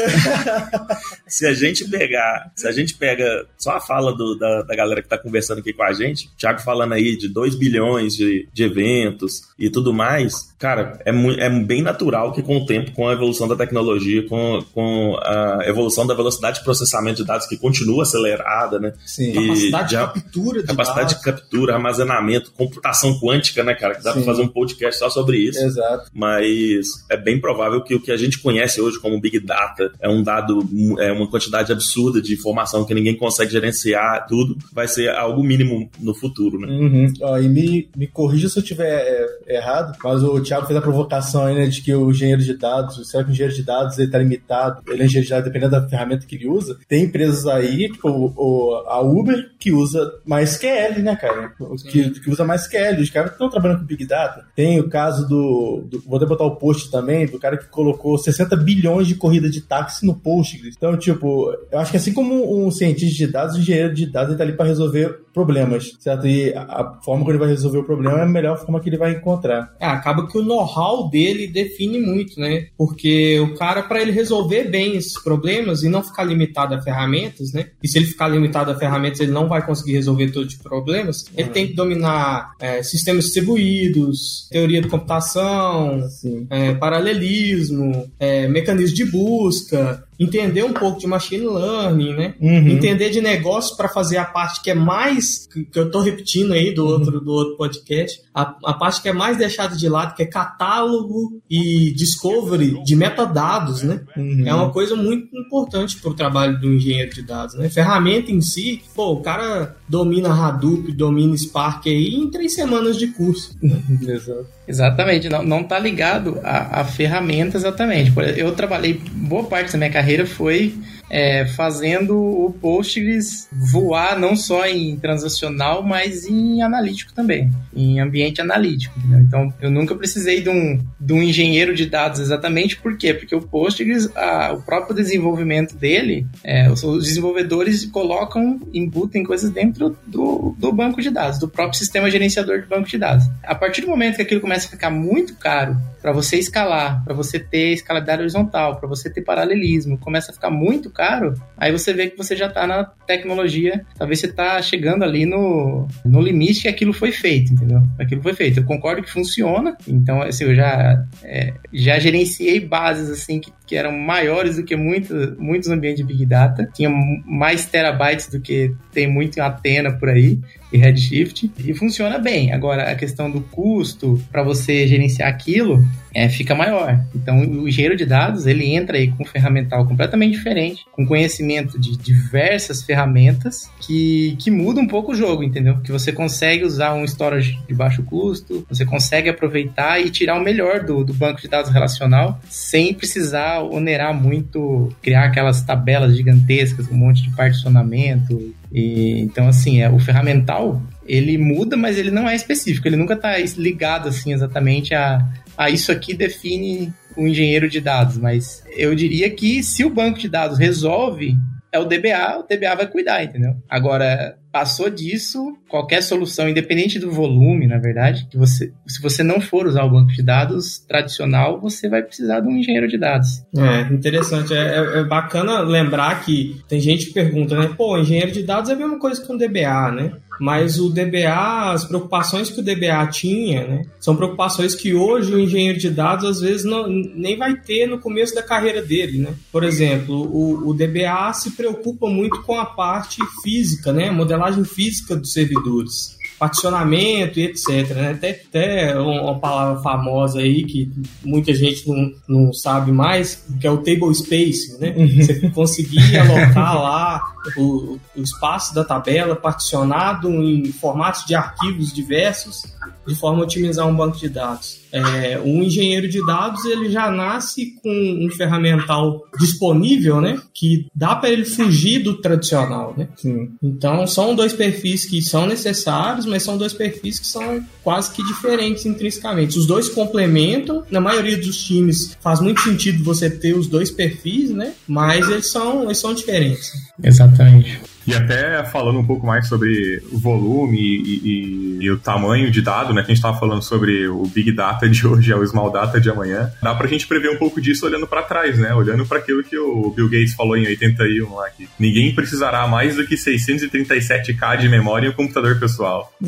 [LAUGHS] se a gente pegar, se a gente pega só a fala do, da, da galera que está conversando aqui com a gente, o Thiago falando aí de 2 bilhões de, de eventos e tudo mais, cara, é, é bem natural que com o tempo, com a evolução da tecnologia, com, com a evolução da velocidade de processamento de dados que continua acelerada, né? Sim. E capacidade de, captura de Capacidade dados. de captura, armazenamento, computação quântica, né, cara? Que dá para fazer um podcast só sobre isso. Exato. Mas é bem provável que o que a gente conhece hoje como Big Data é um dado, é uma quantidade absurda de informação que ninguém consegue gerenciar, tudo, vai ser algo mínimo no futuro, né? Uhum. Ó, e me, me corrija se eu estiver é, errado, mas o Thiago fez a provocação aí, né, de que o engenheiro de dados, será que o engenheiro de dados ele tá limitado, ele é engenheiro de dados dependendo da ferramenta que ele usa? Tem empresas aí, tipo o, a Uber, que usa mais QL, né, cara? Que, que usa mais QL. Os caras estão trabalhando com Big Data. Tem o caso do, do, Vou até botar o post também, do cara que colocou 60 bilhões de corrida de táxi no Postgres. Então, tipo, eu acho que assim como um cientista de dados, o engenheiro de dados está ali para resolver problemas, certo? E a forma que ele vai resolver o problema é a melhor forma que ele vai encontrar. É, acaba que o know-how dele define muito, né? Porque o cara, para ele resolver bem esses problemas e não ficar limitado a ferramentas, né? E se ele ficar limitado a ferramentas, ele não vai conseguir resolver todo tipo de problemas. Ele uhum. tem que dominar é, sistemas distribuídos, teoria de computação, é, paralelismo, é, mecanismo de busca, entender um pouco de machine learning, né? Uhum. Entender de negócio para fazer a parte que é mais que eu tô repetindo aí do outro do outro podcast, a, a parte que é mais deixada de lado, que é catálogo e discovery de metadados, né? Uhum. É uma coisa muito importante para o trabalho do engenheiro de dados, né? Ferramenta em si, pô, o cara domina Hadoop, domina Spark aí em três semanas de curso. [LAUGHS] Exato. Exatamente, não, não tá ligado a, a ferramenta exatamente. Eu trabalhei, boa parte da minha carreira foi é, fazendo o Postgres voar não só em transacional, mas em analítico também, em ambiente analítico. Então, eu nunca precisei de um, de um engenheiro de dados exatamente, por quê? Porque o Postgres, a, o próprio desenvolvimento dele, é, os, os, desenvolvedores colocam, embutem coisas dentro do, do banco de dados, do próprio sistema gerenciador de banco de dados. A partir do momento que aquilo começa a ficar muito caro para você escalar, para você ter escalabilidade horizontal, para você ter paralelismo, começa a ficar muito caro caro, aí você vê que você já está na tecnologia, talvez você está chegando ali no, no limite que aquilo foi feito, entendeu? Aquilo foi feito. Eu concordo que funciona, então assim, eu já, é, já gerenciei bases assim que, que eram maiores do que muito, muitos ambientes de Big Data, tinha mais terabytes do que tem muito em Atena por aí e Redshift e funciona bem. Agora, a questão do custo para você gerenciar aquilo é, fica maior. Então, o engenheiro de dados ele entra aí com um ferramental completamente diferente, com conhecimento de diversas ferramentas que, que muda um pouco o jogo, entendeu? Que você consegue usar um storage de baixo custo, você consegue aproveitar e tirar o melhor do, do banco de dados relacional sem precisar onerar muito, criar aquelas tabelas gigantescas, um monte de particionamento. E, então, assim, é, o ferramental ele muda, mas ele não é específico, ele nunca está ligado assim exatamente a, a isso aqui define o engenheiro de dados, mas eu diria que se o banco de dados resolve é o DBA, o DBA vai cuidar, entendeu? Agora, passou disso, qualquer solução, independente do volume, na verdade, que você, se você não for usar o banco de dados tradicional, você vai precisar de um engenheiro de dados. É, interessante. É, é, é bacana lembrar que tem gente que pergunta, né? Pô, engenheiro de dados é a mesma coisa que um DBA, né? Mas o DBA, as preocupações que o DBA tinha, né, são preocupações que hoje o engenheiro de dados às vezes não, nem vai ter no começo da carreira dele, né? Por exemplo, o, o DBA se preocupa muito com a parte física, né, modelagem física dos servidores particionamento e etc. Né? Até, até uma palavra famosa aí que muita gente não, não sabe mais, que é o table space, né? Uhum. Você conseguir alocar lá o, o espaço da tabela particionado em formatos de arquivos diversos de forma a otimizar um banco de dados. É, um engenheiro de dados ele já nasce com um ferramental disponível, né, que dá para ele fugir do tradicional, né? Sim. Então são dois perfis que são necessários, mas são dois perfis que são quase que diferentes intrinsecamente. Os dois complementam. Na maioria dos times faz muito sentido você ter os dois perfis, né? Mas eles são eles são diferentes. Exatamente. E até falando um pouco mais sobre volume e, e, e o tamanho de dado, né? Que a gente estava falando sobre o Big Data de [LAUGHS] hoje, é o Small Data de amanhã. Dá pra gente prever um pouco disso olhando para trás, né? Olhando para aquilo que o Bill Gates falou em 81 lá, que ninguém precisará mais do que 637k de memória em um computador pessoal. [LAUGHS]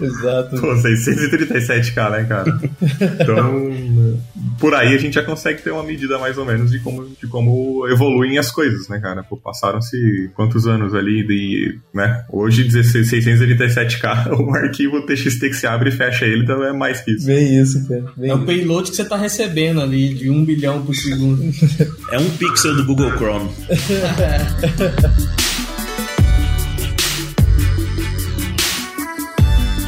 Exato. Pô, 637k, né, cara? Então, por aí a gente já consegue ter uma medida mais ou menos de como, de como evoluem as coisas, né, cara? Pô, passaram-se quantos anos ali de, né? Hoje 687k, [LAUGHS] um arquivo TXT que se abre e fecha ele, então é mais que isso. Bem isso, cara. Bem é o payload que você tá recebendo ali, de um bilhão por segundo. é um pixel do Google Chrome. [LAUGHS]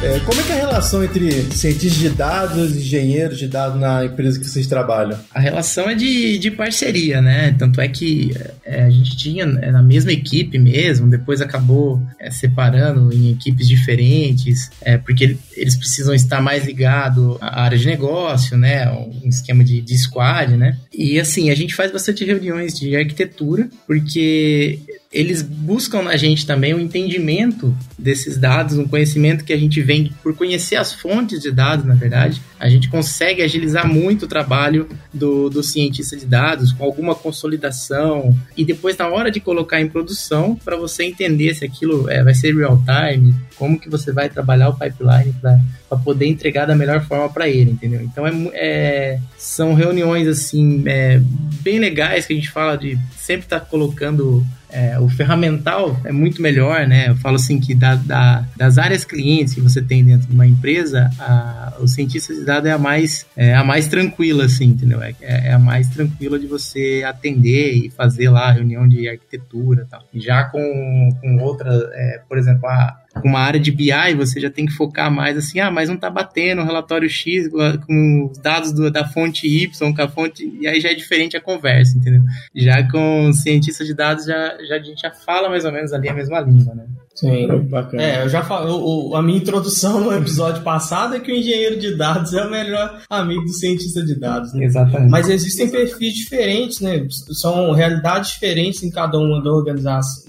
É, como é que é a relação entre cientistas de dados e engenheiros de dados na empresa que vocês trabalham? A relação é de, de parceria, né? Tanto é que é, a gente tinha é, na mesma equipe mesmo, depois acabou é, separando em equipes diferentes, é, porque eles precisam estar mais ligados à área de negócio, né? Um esquema de, de squad, né? E assim, a gente faz bastante reuniões de arquitetura, porque eles buscam na gente também o entendimento desses dados, um conhecimento que a gente vem por conhecer as fontes de dados, na verdade. A gente consegue agilizar muito o trabalho do, do cientista de dados com alguma consolidação e depois na hora de colocar em produção para você entender se aquilo é, vai ser real time, como que você vai trabalhar o pipeline para poder entregar da melhor forma para ele, entendeu? Então é, é, são reuniões assim é, bem legais que a gente fala de sempre estar tá colocando é, o ferramental é muito melhor, né? Eu falo assim que da, da, das áreas clientes que você tem dentro de uma empresa, a, o cientista de dados é a mais, é a mais tranquila, assim, entendeu? É, é a mais tranquila de você atender e fazer lá a reunião de arquitetura tal. Já com, com outra, é, por exemplo, a, uma área de BI, você já tem que focar mais assim, ah, mas não tá batendo o relatório X com os dados do, da fonte Y, com a fonte. E aí já é diferente a conversa, entendeu? Já com cientista de dados, já, já a gente já fala mais ou menos ali a mesma língua, né? Sim, bacana. É, eu já falo, a minha introdução no episódio passado é que o engenheiro de dados é o melhor amigo do cientista de dados, né? Exatamente. Mas existem perfis diferentes, né? São realidades diferentes em cada uma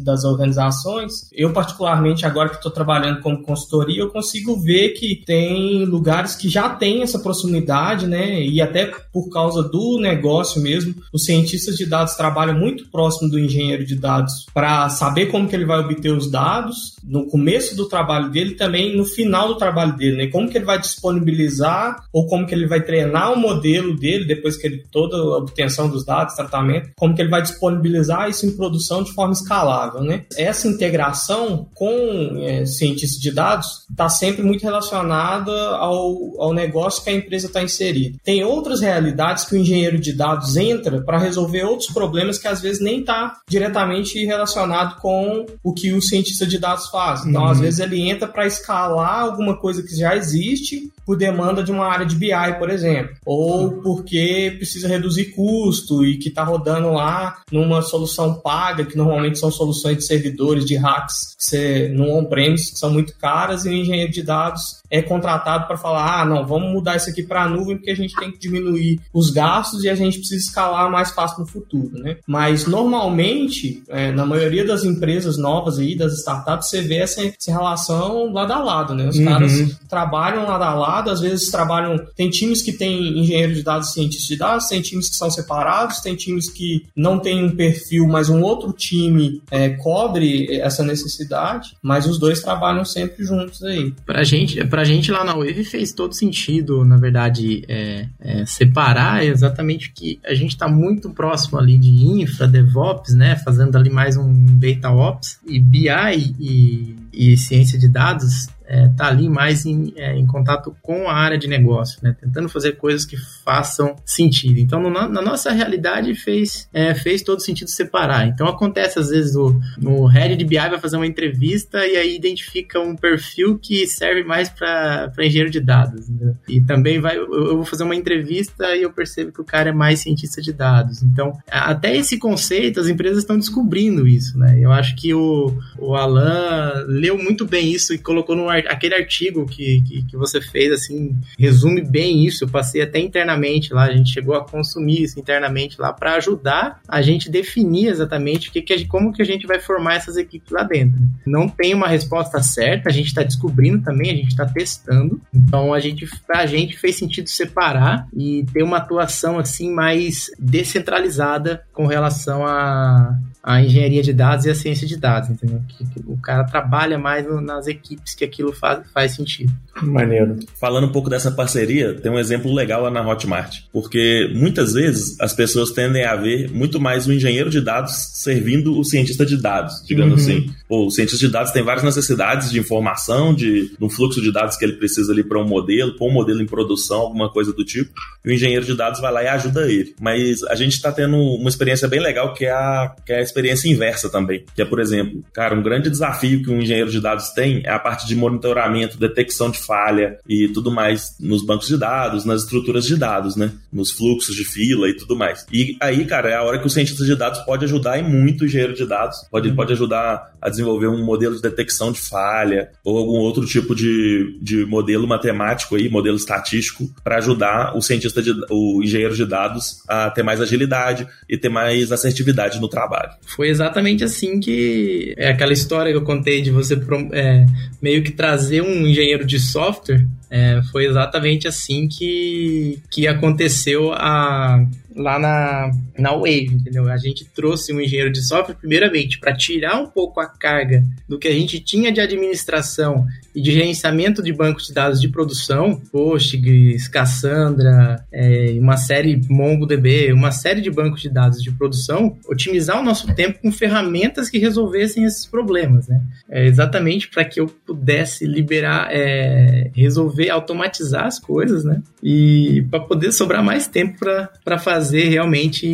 das organizações. Eu, particularmente, agora que estou trabalhando como consultoria, eu consigo ver que tem lugares que já têm essa proximidade, né? E até por causa do negócio mesmo, os cientistas de dados trabalham muito próximo do engenheiro de dados para saber como que ele vai obter os dados no começo do trabalho dele também no final do trabalho dele, né? Como que ele vai disponibilizar ou como que ele vai treinar o modelo dele depois que ele toda a obtenção dos dados, tratamento, como que ele vai disponibilizar isso em produção de forma escalável, né? Essa integração com é, cientistas de dados está sempre muito relacionada ao, ao negócio que a empresa está inserida. Tem outras realidades que o engenheiro de dados entra para resolver outros problemas que às vezes nem está diretamente relacionado com o que o cientista de dados faz. Então, uhum. às vezes, ele entra para escalar alguma coisa que já existe por demanda de uma área de BI, por exemplo, ou porque precisa reduzir custo e que está rodando lá numa solução paga, que normalmente são soluções de servidores, de hacks, que você, no on-premise, que são muito caras, e o engenheiro de dados é contratado para falar: ah, não, vamos mudar isso aqui para a nuvem porque a gente tem que diminuir os gastos e a gente precisa escalar mais fácil no futuro, né? Mas normalmente, é, na maioria das empresas novas aí, das startups, você vê essa, essa relação lado a lado, né? Os uhum. caras trabalham lado a lado, às vezes trabalham. Tem times que têm engenheiro de dados e cientista de dados, tem times que são separados, tem times que não têm um perfil, mas um outro time é, cobre essa necessidade, mas os dois trabalham sempre juntos aí. Pra gente, pra gente lá na Wave fez todo sentido, na verdade, é, é, separar exatamente que a gente está muito próximo ali de infra, DevOps, né? Fazendo ali mais um Data Ops e BI e, e ciência de dados é, tá ali mais em, é, em, contato com a área de negócio, né? Tentando fazer coisas que façam sentido. Então, no, na nossa realidade, fez, é, fez todo sentido separar. Então, acontece às vezes o, no head de BI vai fazer uma entrevista e aí identifica um perfil que serve mais para engenheiro de dados. Né? E também vai, eu, vou fazer uma entrevista e eu percebo que o cara é mais cientista de dados. Então, até esse conceito, as empresas estão descobrindo isso, né? Eu acho que o, o Alan leu muito bem isso e colocou no aquele artigo que, que, que, você fez, assim, resume bem isso. Eu passei até internamente lá, a gente chegou a consumir isso internamente lá para ajudar a gente definir exatamente o que, que como que a gente vai formar essas equipes lá dentro. Não tem uma resposta certa, a gente está descobrindo também, a gente está testando. Então a gente, pra gente fez sentido separar e ter uma atuação assim mais descentralizada com relação a a engenharia de dados e a ciência de dados, entendeu? Que, que o cara trabalha mais no, nas equipes que aquilo faz, faz sentido. Maneiro. Falando um pouco dessa parceria, tem um exemplo legal lá na Hotmart, porque muitas vezes as pessoas tendem a ver muito mais o engenheiro de dados servindo o cientista de dados, digamos uhum. assim. o cientista de dados tem várias necessidades de informação, de um fluxo de dados que ele precisa ali para um modelo, para um modelo em produção, alguma coisa do tipo, e o engenheiro de dados vai lá e ajuda ele. Mas a gente está tendo uma experiência bem legal que é a, que é a experiência inversa também. Que é, por exemplo, cara, um grande desafio que um engenheiro de dados tem é a parte de monitoramento, detecção de falha e tudo mais nos bancos de dados, nas estruturas de dados, né? Nos fluxos de fila e tudo mais. E aí, cara, é a hora que o cientista de dados pode ajudar e muito o engenheiro de dados. Pode, ele pode ajudar a desenvolver um modelo de detecção de falha ou algum outro tipo de, de modelo matemático aí, modelo estatístico, para ajudar o cientista de, o engenheiro de dados a ter mais agilidade e ter mais assertividade no trabalho foi exatamente assim que é aquela história que eu contei de você é, meio que trazer um engenheiro de software. É, foi exatamente assim que, que aconteceu a, lá na, na Wave, entendeu? A gente trouxe um engenheiro de software, primeiramente, para tirar um pouco a carga do que a gente tinha de administração e de gerenciamento de bancos de dados de produção, Postgres, Cassandra, é, uma série MongoDB, uma série de bancos de dados de produção, otimizar o nosso tempo com ferramentas que resolvessem esses problemas, né? É exatamente para que eu pudesse liberar, é, resolver, automatizar as coisas, né? E para poder sobrar mais tempo para fazer realmente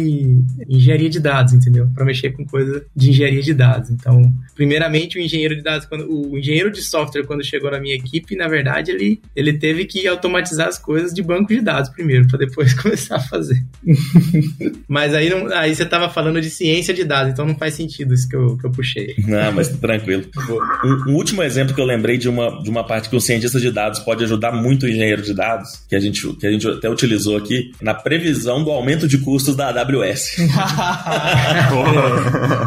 engenharia de dados, entendeu? Para mexer com coisa de engenharia de dados. Então, primeiramente o engenheiro de dados, quando, o engenheiro de software quando chegou na minha equipe, na verdade, ele, ele teve que automatizar as coisas de banco de dados primeiro, para depois [LAUGHS] começar a fazer. [LAUGHS] mas aí, não, aí você estava falando de ciência de dados, então não faz sentido isso que eu, que eu puxei. Não, mas tranquilo. Um, um, último exemplo que eu lembrei de uma, de uma parte que o cientista de dados pode ajudar muito o engenheiro de dados, que a gente, que a gente até utilizou aqui, na previsão do aumento de custos da AWS. [LAUGHS]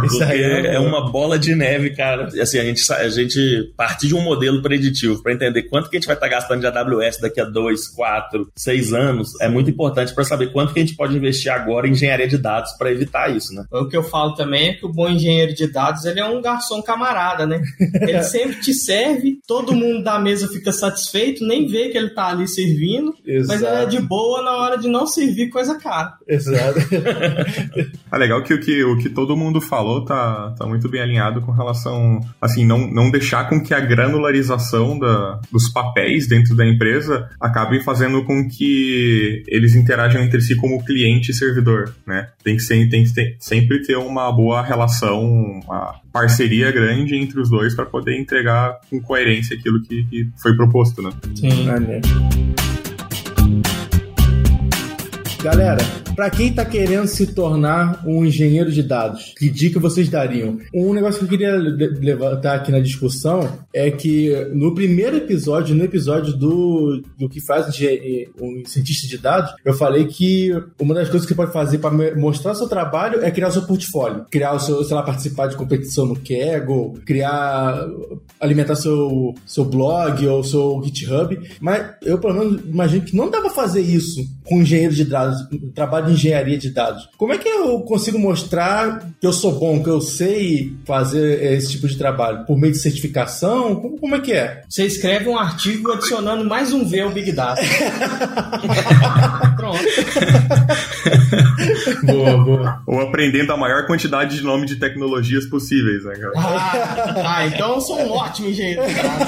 Porque é, é uma bola de neve, cara. Assim, a gente, a gente partir de um modelo preditivo para entender quanto que a gente vai estar tá gastando de AWS daqui a dois, quatro, seis anos é muito importante para saber quanto que a gente pode investir agora em engenharia de dados para evitar isso, né? O que eu falo também é que o bom engenheiro de dados ele é um garçom camarada, né? Ele [LAUGHS] sempre te serve, todo mundo da mesa fica satisfeito, nem vê que ele tá ali servindo, Exato. mas ele é de boa na hora de não servir coisa cara. Exato. [LAUGHS] É legal que o que, o que todo mundo falou tá, tá muito bem alinhado com relação, assim, não, não deixar com que a granularização da, dos papéis dentro da empresa acabe fazendo com que eles interajam entre si como cliente e servidor, né? Tem que, ser, tem que ter, sempre ter uma boa relação, uma parceria grande entre os dois para poder entregar com coerência aquilo que, que foi proposto, né? Sim. Galera, para quem tá querendo se tornar um engenheiro de dados, que dica vocês dariam? Um negócio que eu queria levantar aqui na discussão é que no primeiro episódio, no episódio do, do que faz um cientista de dados, eu falei que uma das coisas que pode fazer para mostrar seu trabalho é criar seu portfólio. Criar o seu, sei lá, participar de competição no Kaggle, criar, alimentar seu, seu blog ou seu GitHub. Mas eu, pelo menos, imagino que não dá pra fazer isso com engenheiro de dados, trabalho de engenharia de dados. Como é que eu consigo mostrar que eu sou bom, que eu sei fazer esse tipo de trabalho? Por meio de certificação? Como, como é que é? Você escreve um artigo adicionando mais um V ao Big Data. [LAUGHS] Pronto. boa, boa. Ou aprendendo a maior quantidade de nome de tecnologias possíveis, né, cara? Ah, ah então eu sou um ótimo engenheiro dados.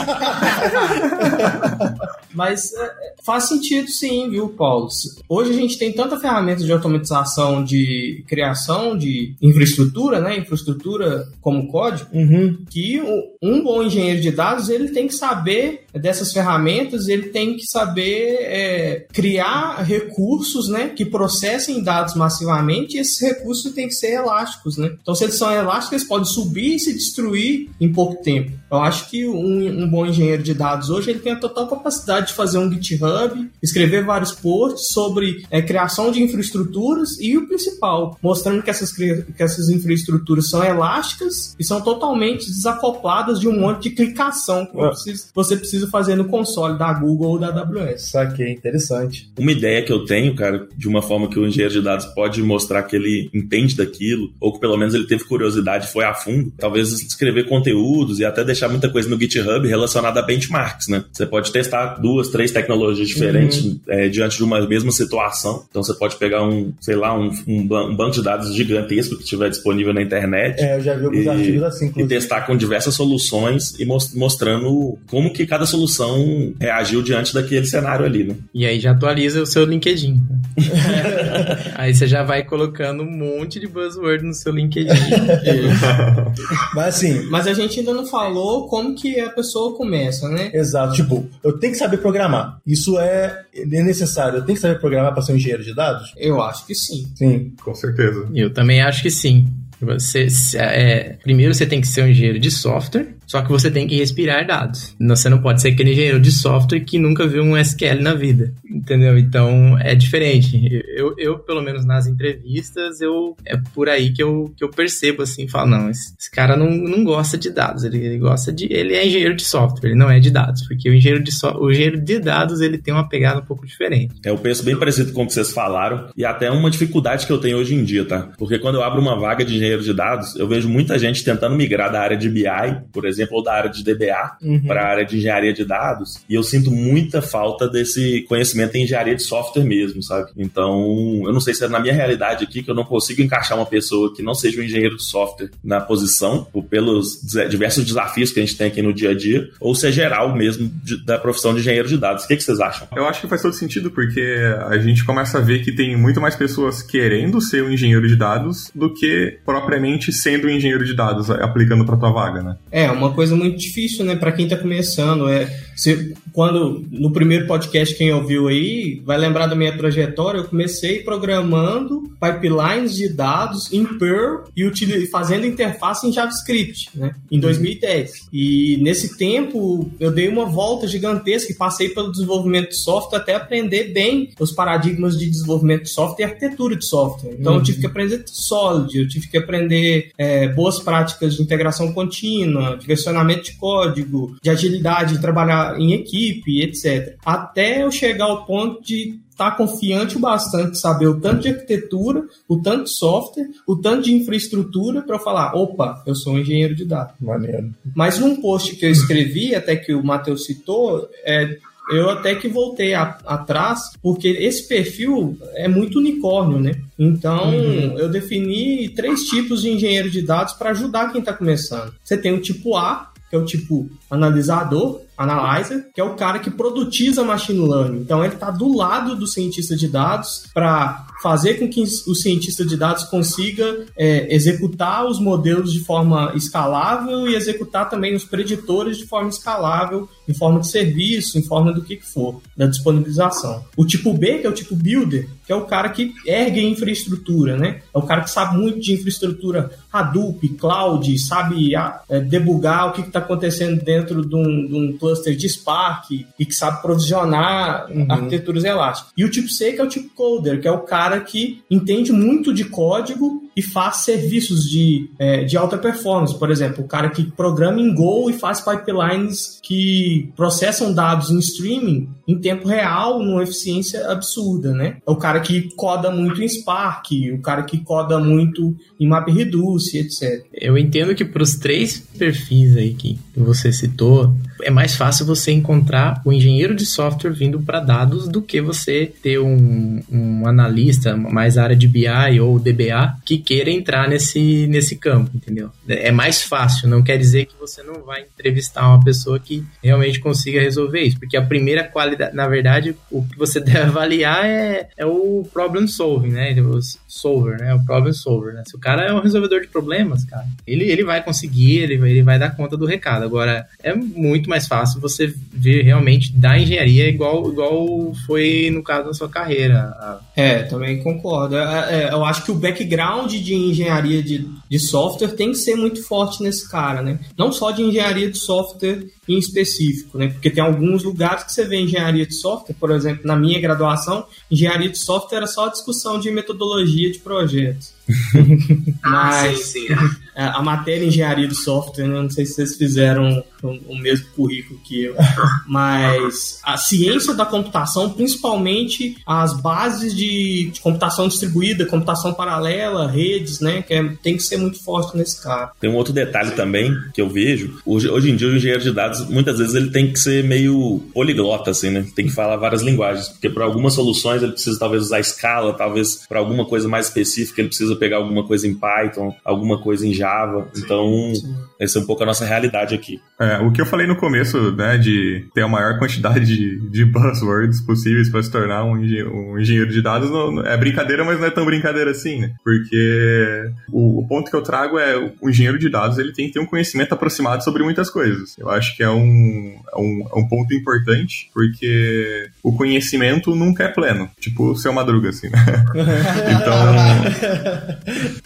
[LAUGHS] Mas é, faz sentido sim, viu, Paulo? Hoje a gente tem tanta ferramenta de automatização de criação de infraestrutura, né? Infraestrutura como código, uhum. que um bom engenheiro de dados ele tem que saber dessas ferramentas, ele tem que saber é, criar recursos, né? Que processem dados massivamente. E esses recursos têm que ser elásticos, né? Então, se eles são elásticos, eles podem subir e se destruir em pouco tempo. Eu acho que um, um bom engenheiro de dados hoje ele tem a total capacidade de fazer um GitHub, escrever vários posts sobre é, criação de infraestruturas e o principal, mostrando que essas, que essas infraestruturas são elásticas e são totalmente desacopladas de um monte de clicação que você, você precisa fazer no console da Google ou da AWS. Saquei, interessante. Uma ideia que eu tenho, cara, de uma forma que o engenheiro de dados pode mostrar que ele entende daquilo, ou que pelo menos ele teve curiosidade e foi a fundo, talvez escrever conteúdos e até deixar muita coisa no GitHub relacionada a benchmarks, né? Você pode testar duas, três tecnologias diferentes uhum. é, diante de uma mesma situação. Então você pode pegar um, sei lá, um, um, um banco de dados gigantesco que estiver disponível na internet. É, eu já vi alguns e, artigos assim. Inclusive. E testar com diversas soluções e mostrando como que cada solução reagiu diante daquele cenário ali, né? E aí já atualiza o seu LinkedIn. [LAUGHS] aí você já vai colocando um monte de buzzword no seu LinkedIn. [LAUGHS] Mas assim. Mas a gente ainda não falou como que a pessoa começa, né? Exato. Tipo, eu tenho que saber programar. Isso é, é necessário. Eu tenho que saber programar para ser um engenheiro de dados? Eu acho que sim. Sim. Com certeza. Eu também acho que sim. Você, é, primeiro você tem que ser um engenheiro de software, só que você tem que respirar dados. Você não pode ser aquele engenheiro de software que nunca viu um SQL na vida, entendeu? Então é diferente. Eu, eu pelo menos nas entrevistas, eu é por aí que eu, que eu percebo assim, falo, não, esse, esse cara não, não gosta de dados, ele, ele, gosta de. Ele é engenheiro de software, ele não é de dados, porque o engenheiro de, so, o engenheiro de dados ele tem uma pegada um pouco diferente. É, eu penso bem parecido com o que vocês falaram, e até uma dificuldade que eu tenho hoje em dia, tá? Porque quando eu abro uma vaga de engenheiro de dados, eu vejo muita gente tentando migrar da área de BI, por exemplo exemplo, ou da área de DBA uhum. para a área de engenharia de dados, e eu sinto muita falta desse conhecimento em engenharia de software mesmo, sabe? Então, eu não sei se é na minha realidade aqui que eu não consigo encaixar uma pessoa que não seja um engenheiro de software na posição, pelos diversos desafios que a gente tem aqui no dia a dia, ou se é geral mesmo de, da profissão de engenheiro de dados. O que, que vocês acham? Eu acho que faz todo sentido, porque a gente começa a ver que tem muito mais pessoas querendo ser um engenheiro de dados do que propriamente sendo um engenheiro de dados aplicando para tua vaga, né? É, uma coisa muito difícil, né, para quem está começando. É, se, quando no primeiro podcast quem ouviu aí vai lembrar da minha trajetória, eu comecei programando pipelines de dados em Perl e fazendo interface em JavaScript, né, em 2010. Uhum. E nesse tempo eu dei uma volta gigantesca e passei pelo desenvolvimento de software até aprender bem os paradigmas de desenvolvimento de software e arquitetura de software. Então uhum. eu tive que aprender Solid, eu tive que aprender é, boas práticas de integração contínua, de versionamento de código, de agilidade, de trabalhar em equipe, etc. Até eu chegar ao ponto de estar tá confiante o bastante saber o tanto de arquitetura, o tanto de software, o tanto de infraestrutura para falar, opa, eu sou um engenheiro de dados. Maneiro. Mas num post que eu escrevi, até que o Matheus citou, é, eu até que voltei atrás, porque esse perfil é muito unicórnio, né? Então, uhum. eu defini três tipos de engenheiro de dados para ajudar quem está começando. Você tem o tipo A, que é o tipo analisador, analyzer, que é o cara que produtiza machine learning. Então ele está do lado do cientista de dados para fazer com que o cientista de dados consiga é, executar os modelos de forma escalável e executar também os preditores de forma escalável, em forma de serviço, em forma do que, que for, da disponibilização. O tipo B, que é o tipo builder, que é o cara que ergue infraestrutura, né? É o cara que sabe muito de infraestrutura Hadoop, cloud, sabe é, debugar o que está acontecendo dentro de um, de um cluster de Spark e que sabe provisionar uhum. arquiteturas elásticas. E o tipo C, que é o tipo coder, que é o cara que entende muito de código e faz serviços de, é, de alta performance. Por exemplo, o cara que programa em Go e faz pipelines que processam dados em streaming em tempo real, numa eficiência absurda, né? É o cara que coda muito em Spark, o cara que coda muito em MapReduce, etc. Eu entendo que para os três perfis aí que você citou, é mais fácil você encontrar o engenheiro de software vindo para dados do que você ter um, um analista mais área de BI ou DBA que queira entrar nesse, nesse campo, entendeu? É mais fácil, não quer dizer que você não vai entrevistar uma pessoa que realmente consiga resolver isso, porque a primeira qualidade, na verdade, o que você [LAUGHS] deve avaliar é, é o problem solving, né? O solver, né? O problem solver, né? Se o cara é um resolvedor de problemas, cara, ele, ele vai conseguir, ele, ele vai dar conta do recado. Agora, é muito mais fácil você ver realmente da engenharia igual, igual foi no caso da sua carreira. É, também concordo. É, é, eu acho que o background de engenharia de, de software tem que ser muito forte nesse cara, né? Não só de engenharia de software em específico, né? Porque tem alguns lugares que você vê engenharia de software, por exemplo, na minha graduação, engenharia de software era só discussão de metodologia de projetos. [LAUGHS] Mas sim, sim. a matéria engenharia de software, né? não sei se vocês fizeram o mesmo currículo que eu, [LAUGHS] mas a ciência da computação, principalmente as bases de, de computação distribuída, computação paralela, redes, né? Que é, tem que ser muito forte nesse cara. Tem um outro detalhe também que eu vejo. Hoje, hoje em dia, o engenheiro de dados, muitas vezes, ele tem que ser meio poliglota, assim, né? Tem que falar várias linguagens, porque para algumas soluções ele precisa talvez usar escala, talvez para alguma coisa mais específica ele precisa pegar alguma coisa em Python, alguma coisa em Java. Então, essa é um pouco a nossa realidade aqui. É, o que eu falei no começo, né, de ter a maior quantidade de, de buzzwords possíveis para se tornar um, um, engenheiro de dados, não, é brincadeira, mas não é tão brincadeira assim, né? Porque o, o, ponto que eu trago é o engenheiro de dados ele tem que ter um conhecimento aproximado sobre muitas coisas. Eu acho que é um, é um, é um ponto importante, porque o conhecimento nunca é pleno. Tipo o seu madruga, assim, né? [LAUGHS] então.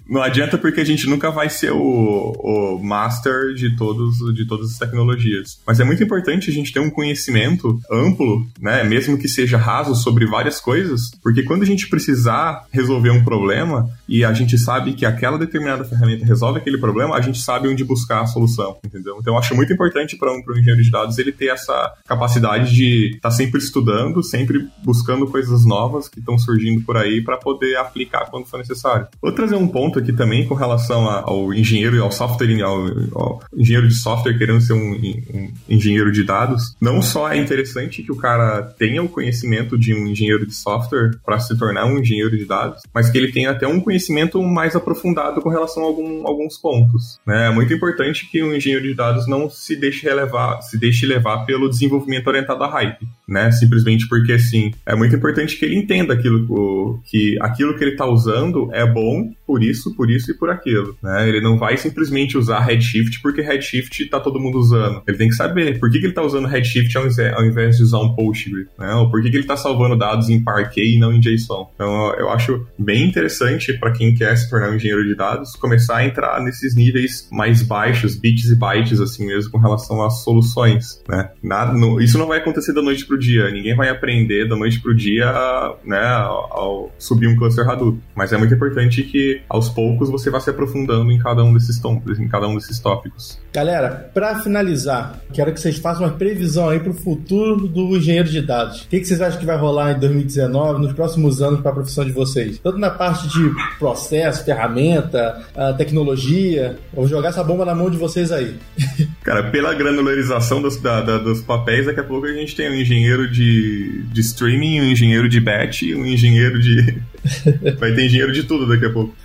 não adianta porque a gente nunca vai ser o, o master de, todos, de todas as tecnologias. Mas é muito importante a gente ter um conhecimento amplo, né, mesmo que seja raso, sobre várias coisas, porque quando a gente precisar resolver um problema e a gente sabe que aquela determinada ferramenta resolve aquele problema, a gente sabe onde buscar a solução, entendeu? Então eu acho muito importante para um, um engenheiro de dados ele ter essa capacidade de estar tá sempre estudando, sempre buscando coisas novas que estão surgindo por aí para poder aplicar quando for necessário. Vou trazer um ponto aqui também com relação ao engenheiro e ao software, ao, ao, engenheiro de software querendo ser um, um, engenheiro de dados. Não só é interessante que o cara tenha o conhecimento de um engenheiro de software para se tornar um engenheiro de dados, mas que ele tenha até um conhecimento mais aprofundado com relação a algum, alguns pontos. Né? É muito importante que um engenheiro de dados não se deixe levar, se deixe levar pelo desenvolvimento orientado a hype, né? Simplesmente porque assim é muito importante que ele entenda aquilo que aquilo que ele está usando é bom por isso, por isso e por aquilo. Né? Ele não vai simplesmente usar Redshift porque Redshift tá todo mundo usando. Ele tem que saber por que, que ele tá usando Redshift ao invés de usar um Postgre, né? Ou por que, que ele tá salvando dados em Parquet e não em JSON. Então eu acho bem interessante para quem quer se tornar um engenheiro de dados começar a entrar nesses níveis mais baixos, bits e bytes assim mesmo com relação às soluções, né? Nada, não, isso não vai acontecer da noite pro dia. Ninguém vai aprender da noite pro dia, né, ao, subir um cluster Hadoop. Mas é muito importante que aos poucos você vá se aprofundando em cada um desses tópicos, em cada um desses tópicos. Galera, para finalizar, quero que vocês façam uma previsão aí para o futuro do engenheiro de dados. O que, que vocês acham que vai rolar em 2019, nos próximos anos para a profissão de vocês? Tanto na parte de processo, ferramenta, tecnologia. Vou jogar essa bomba na mão de vocês aí. [LAUGHS] Cara, pela granularização dos, da, da, dos papéis, daqui a pouco a gente tem um engenheiro de, de streaming, um engenheiro de batch, um engenheiro de. [LAUGHS] Vai ter engenheiro de tudo daqui a pouco.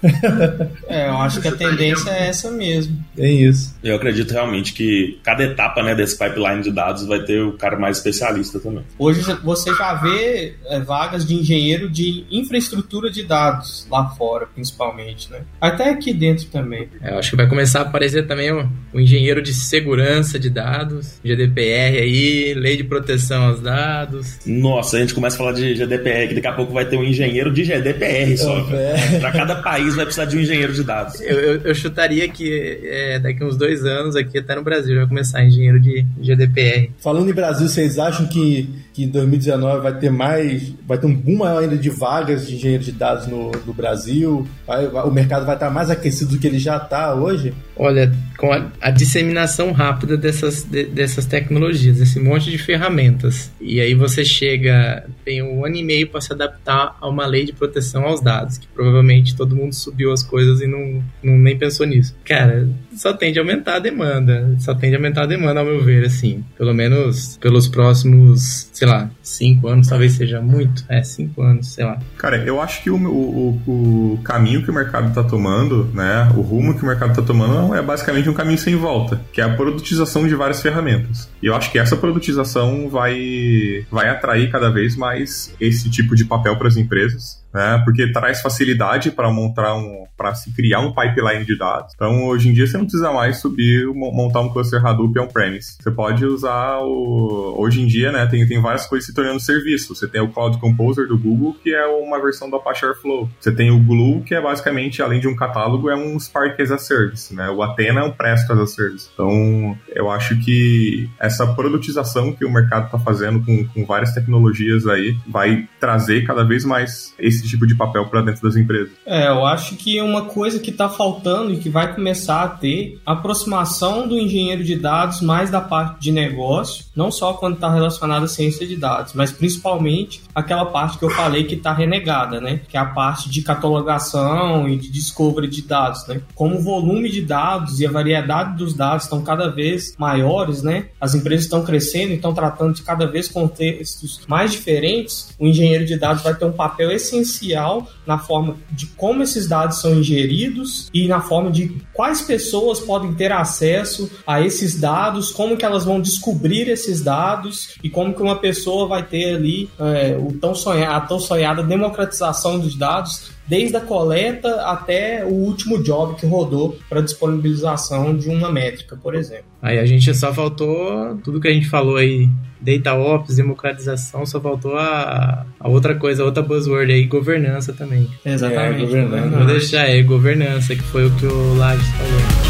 É, eu acho que a tendência é essa mesmo. É isso. Eu acredito realmente que cada etapa né, desse pipeline de dados vai ter o cara mais especialista também. Hoje você já vê é, vagas de engenheiro de infraestrutura de dados lá fora, principalmente, né? Até aqui dentro também. É, eu acho que vai começar a aparecer também o, o engenheiro de segurança de dados, GDPR aí, lei de proteção aos dados. Nossa, a gente começa a falar de GDPR, que daqui a pouco vai ter um engenheiro de GDPR só. É. Para cada país vai precisar de um engenheiro de dados. Eu, eu, eu chutaria que é, daqui uns dois anos, aqui até no Brasil, vai começar engenheiro de GDPR. Falando em Brasil, vocês acham que, que em 2019 vai ter mais. Vai ter um boom maior ainda de vagas de engenheiro de dados no, no Brasil? Vai- vai- o mercado vai estar mais aquecido do que ele já está hoje? Olha, com a, a disseminação rápida dessas, de- dessas tecnologias, esse monte de ferramentas, e aí você chega, tem um ano e meio para se adaptar a uma lei de proteção aos dados, que provavelmente todo mundo subiu as coisas e não, não nem pensou nisso. Cara, só tende a aumentar a demanda, só tende a aumentar a demanda, ao meu ver, assim, pelo menos pelos próximos, sei lá, cinco anos, talvez seja muito, é, cinco anos, sei lá. Cara, eu acho que o, o, o- o caminho que o mercado está tomando, né, o rumo que o mercado está tomando é basicamente um caminho sem volta, que é a produtização de várias ferramentas. E eu acho que essa produtização vai, vai atrair cada vez mais esse tipo de papel para as empresas. Né, porque traz facilidade para montar um, para se criar um pipeline de dados. Então, hoje em dia você não precisa mais subir, mo- montar um cluster Hadoop on-premise. Você pode usar o, hoje em dia, né, tem, tem várias coisas se tornando serviço. Você tem o Cloud Composer do Google, que é uma versão do Apache Airflow. Você tem o Glue, que é basicamente, além de um catálogo, é um Spark as a Service, né? O Athena é um Presto as a Service. Então, eu acho que essa produtização que o mercado está fazendo com, com várias tecnologias aí vai trazer cada vez mais esse tipo de papel para dentro das empresas. É, eu acho que uma coisa que está faltando e que vai começar a ter aproximação do engenheiro de dados mais da parte de negócio, não só quando está relacionado à ciência de dados, mas principalmente aquela parte que eu falei que está renegada, né? Que é a parte de catalogação e de discovery de dados, né? Como o volume de dados e a variedade dos dados estão cada vez maiores, né? As empresas estão crescendo e estão tratando de cada vez contextos mais diferentes. O engenheiro de dados vai ter um papel essencial na forma de como esses dados são ingeridos e na forma de quais pessoas podem ter acesso a esses dados, como que elas vão descobrir esses dados e como que uma pessoa vai ter ali é, o tão sonhado, a tão sonhada democratização dos dados desde a coleta até o último job que rodou para disponibilização de uma métrica, por exemplo. Aí a gente só faltou tudo que a gente falou aí, data ops, democratização, só faltou a, a outra coisa, a outra buzzword aí, governança também. Exatamente. É, governança. Vou deixar aí, governança, que foi o que o Lages falou.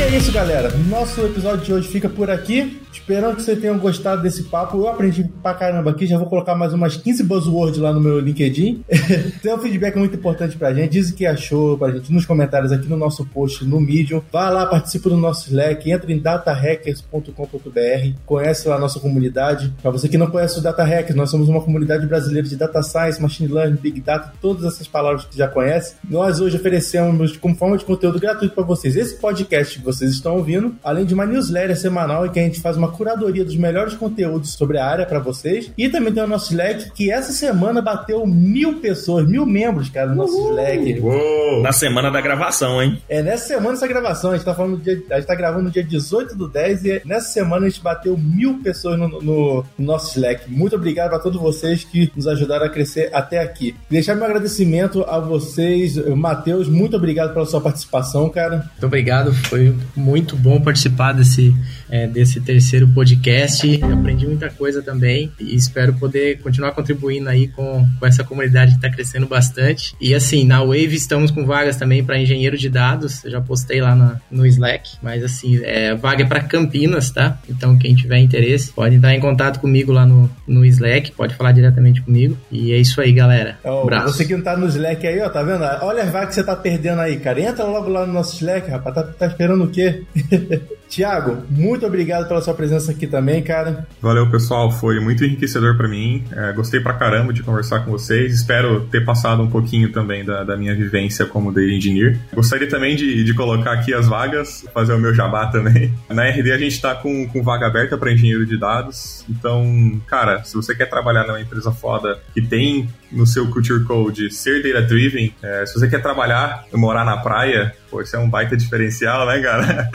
E é isso, galera. Nosso episódio de hoje fica por aqui. Esperando que vocês tenham gostado desse papo. Eu aprendi pra caramba aqui. Já vou colocar mais umas 15 buzzwords lá no meu LinkedIn. [LAUGHS] Seu feedback é muito importante pra gente. Diz o que achou pra gente nos comentários aqui no nosso post no Medium. Vá lá, participe do nosso Slack. Entra em datahackers.com.br. Conhece lá a nossa comunidade. Pra você que não conhece o Data Hackers, nós somos uma comunidade brasileira de Data Science, Machine Learning, Big Data, todas essas palavras que já conhece. Nós hoje oferecemos como forma de conteúdo gratuito para vocês esse podcast vocês estão ouvindo, além de uma newsletter semanal em que a gente faz uma curadoria dos melhores conteúdos sobre a área para vocês. E também tem o nosso Slack, que essa semana bateu mil pessoas, mil membros, cara, no nosso Slack. Uou! Na semana da gravação, hein? É nessa semana essa gravação, a gente tá falando do dia, a gente tá gravando no dia 18 do 10 e nessa semana a gente bateu mil pessoas no, no- no nosso Slack. Muito obrigado a todos vocês que nos ajudaram a crescer até aqui. Deixar meu agradecimento a vocês, Matheus, muito obrigado pela sua participação, cara. Muito obrigado, foi muito bom participar desse, é, desse terceiro podcast. Aprendi muita coisa também e espero poder continuar contribuindo aí com, com essa comunidade que está crescendo bastante. E assim, na Wave estamos com vagas também para engenheiro de dados, eu já postei lá na- no Slack, mas assim, é, vaga é para Campinas, tá? Então quem tiver interesse pode entrar em contato comigo lá no, no Slack, pode falar diretamente comigo. E é isso aí, galera. Abraço. você que não tá no Slack aí, ó, tá vendo? Olha as vagas que você tá perdendo aí, cara. Entra logo lá no nosso Slack, rapaz. Tá, tá esperando o quê? [LAUGHS] Tiago, muito obrigado pela sua presença aqui também, cara. Valeu, pessoal. Foi muito enriquecedor para mim. É, gostei pra caramba de conversar com vocês. Espero ter passado um pouquinho também da, da minha vivência como data engineer. Gostaria também de, de colocar aqui as vagas, fazer o meu jabá também. [LAUGHS] Na RD a gente está com, com vaga aberta para engenheiro de dados. Então, cara, se você quer trabalhar numa empresa foda que tem no seu Culture Code ser data driven, é, se você quer trabalhar e morar na praia, pô, isso é um baita diferencial, né, cara?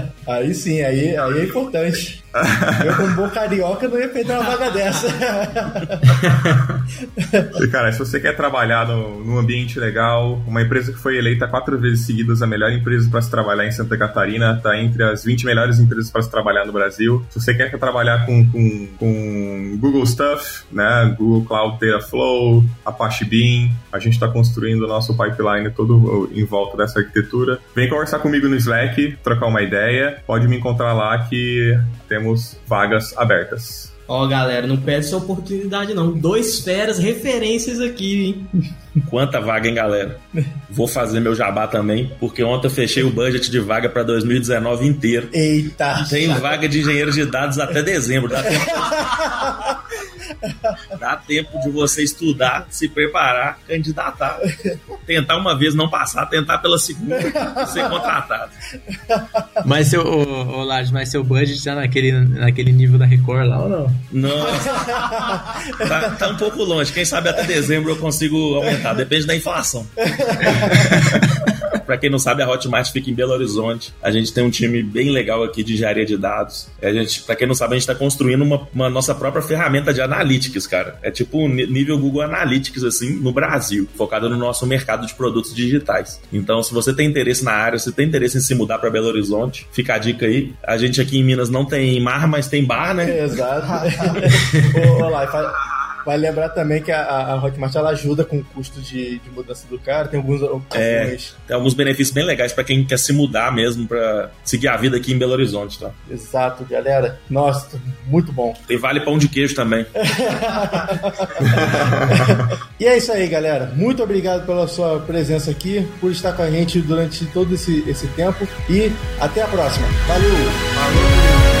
[LAUGHS] aí sim, aí, aí é importante. Eu, como bom carioca, não ia perder uma vaga dessa. cara, se você quer trabalhar no, num ambiente legal, uma empresa que foi eleita quatro vezes seguidas a melhor empresa para se trabalhar em Santa Catarina, tá entre as 20 melhores empresas para se trabalhar no Brasil. Se você quer trabalhar com, com, com Google Stuff, né, Google Cloud Dataflow, Apache Beam, a gente está construindo o nosso pipeline todo em volta dessa arquitetura. Vem conversar comigo no Slack, trocar uma ideia. Pode me encontrar lá que temos vagas abertas. Ó, oh, galera, não perde essa oportunidade, não. Dois feras referências aqui, hein? [LAUGHS] Quanta vaga, hein, galera? Vou fazer meu jabá também, porque ontem eu fechei o budget de vaga para 2019 inteiro. Eita! Tem vaga de engenheiro de dados até dezembro. Dá [LAUGHS] tempo, dá tempo de você estudar, se preparar, candidatar. Tentar uma vez não passar, tentar pela segunda ser contratado. Mas seu, ô, ô mas seu budget tá naquele, naquele nível da Record lá ou não? Não. Tá, tá um pouco longe. Quem sabe até dezembro eu consigo aumentar, depende da inflação. [LAUGHS] Para quem não sabe, a Hotmart fica em Belo Horizonte. A gente tem um time bem legal aqui de engenharia de dados. A gente, para quem não sabe, a gente está construindo uma, uma, nossa própria ferramenta de analytics, cara. É tipo um nível Google Analytics assim no Brasil, focado no nosso mercado de produtos digitais. Então, se você tem interesse na área, se tem interesse em se mudar para Belo Horizonte, fica a dica aí. A gente aqui em Minas não tem mar, mas tem bar, né? Exato. [LAUGHS] Olá, faz Vale lembrar também que a, a Hotmart ela ajuda com o custo de, de mudança do cara, tem alguns, é, alguns... tem alguns benefícios bem legais para quem quer se mudar mesmo, para seguir a vida aqui em Belo Horizonte, tá? Exato, galera. Nossa, muito bom. Tem vale pão de queijo também. [LAUGHS] e é isso aí, galera. Muito obrigado pela sua presença aqui, por estar com a gente durante todo esse, esse tempo e até a próxima. Valeu! Valeu!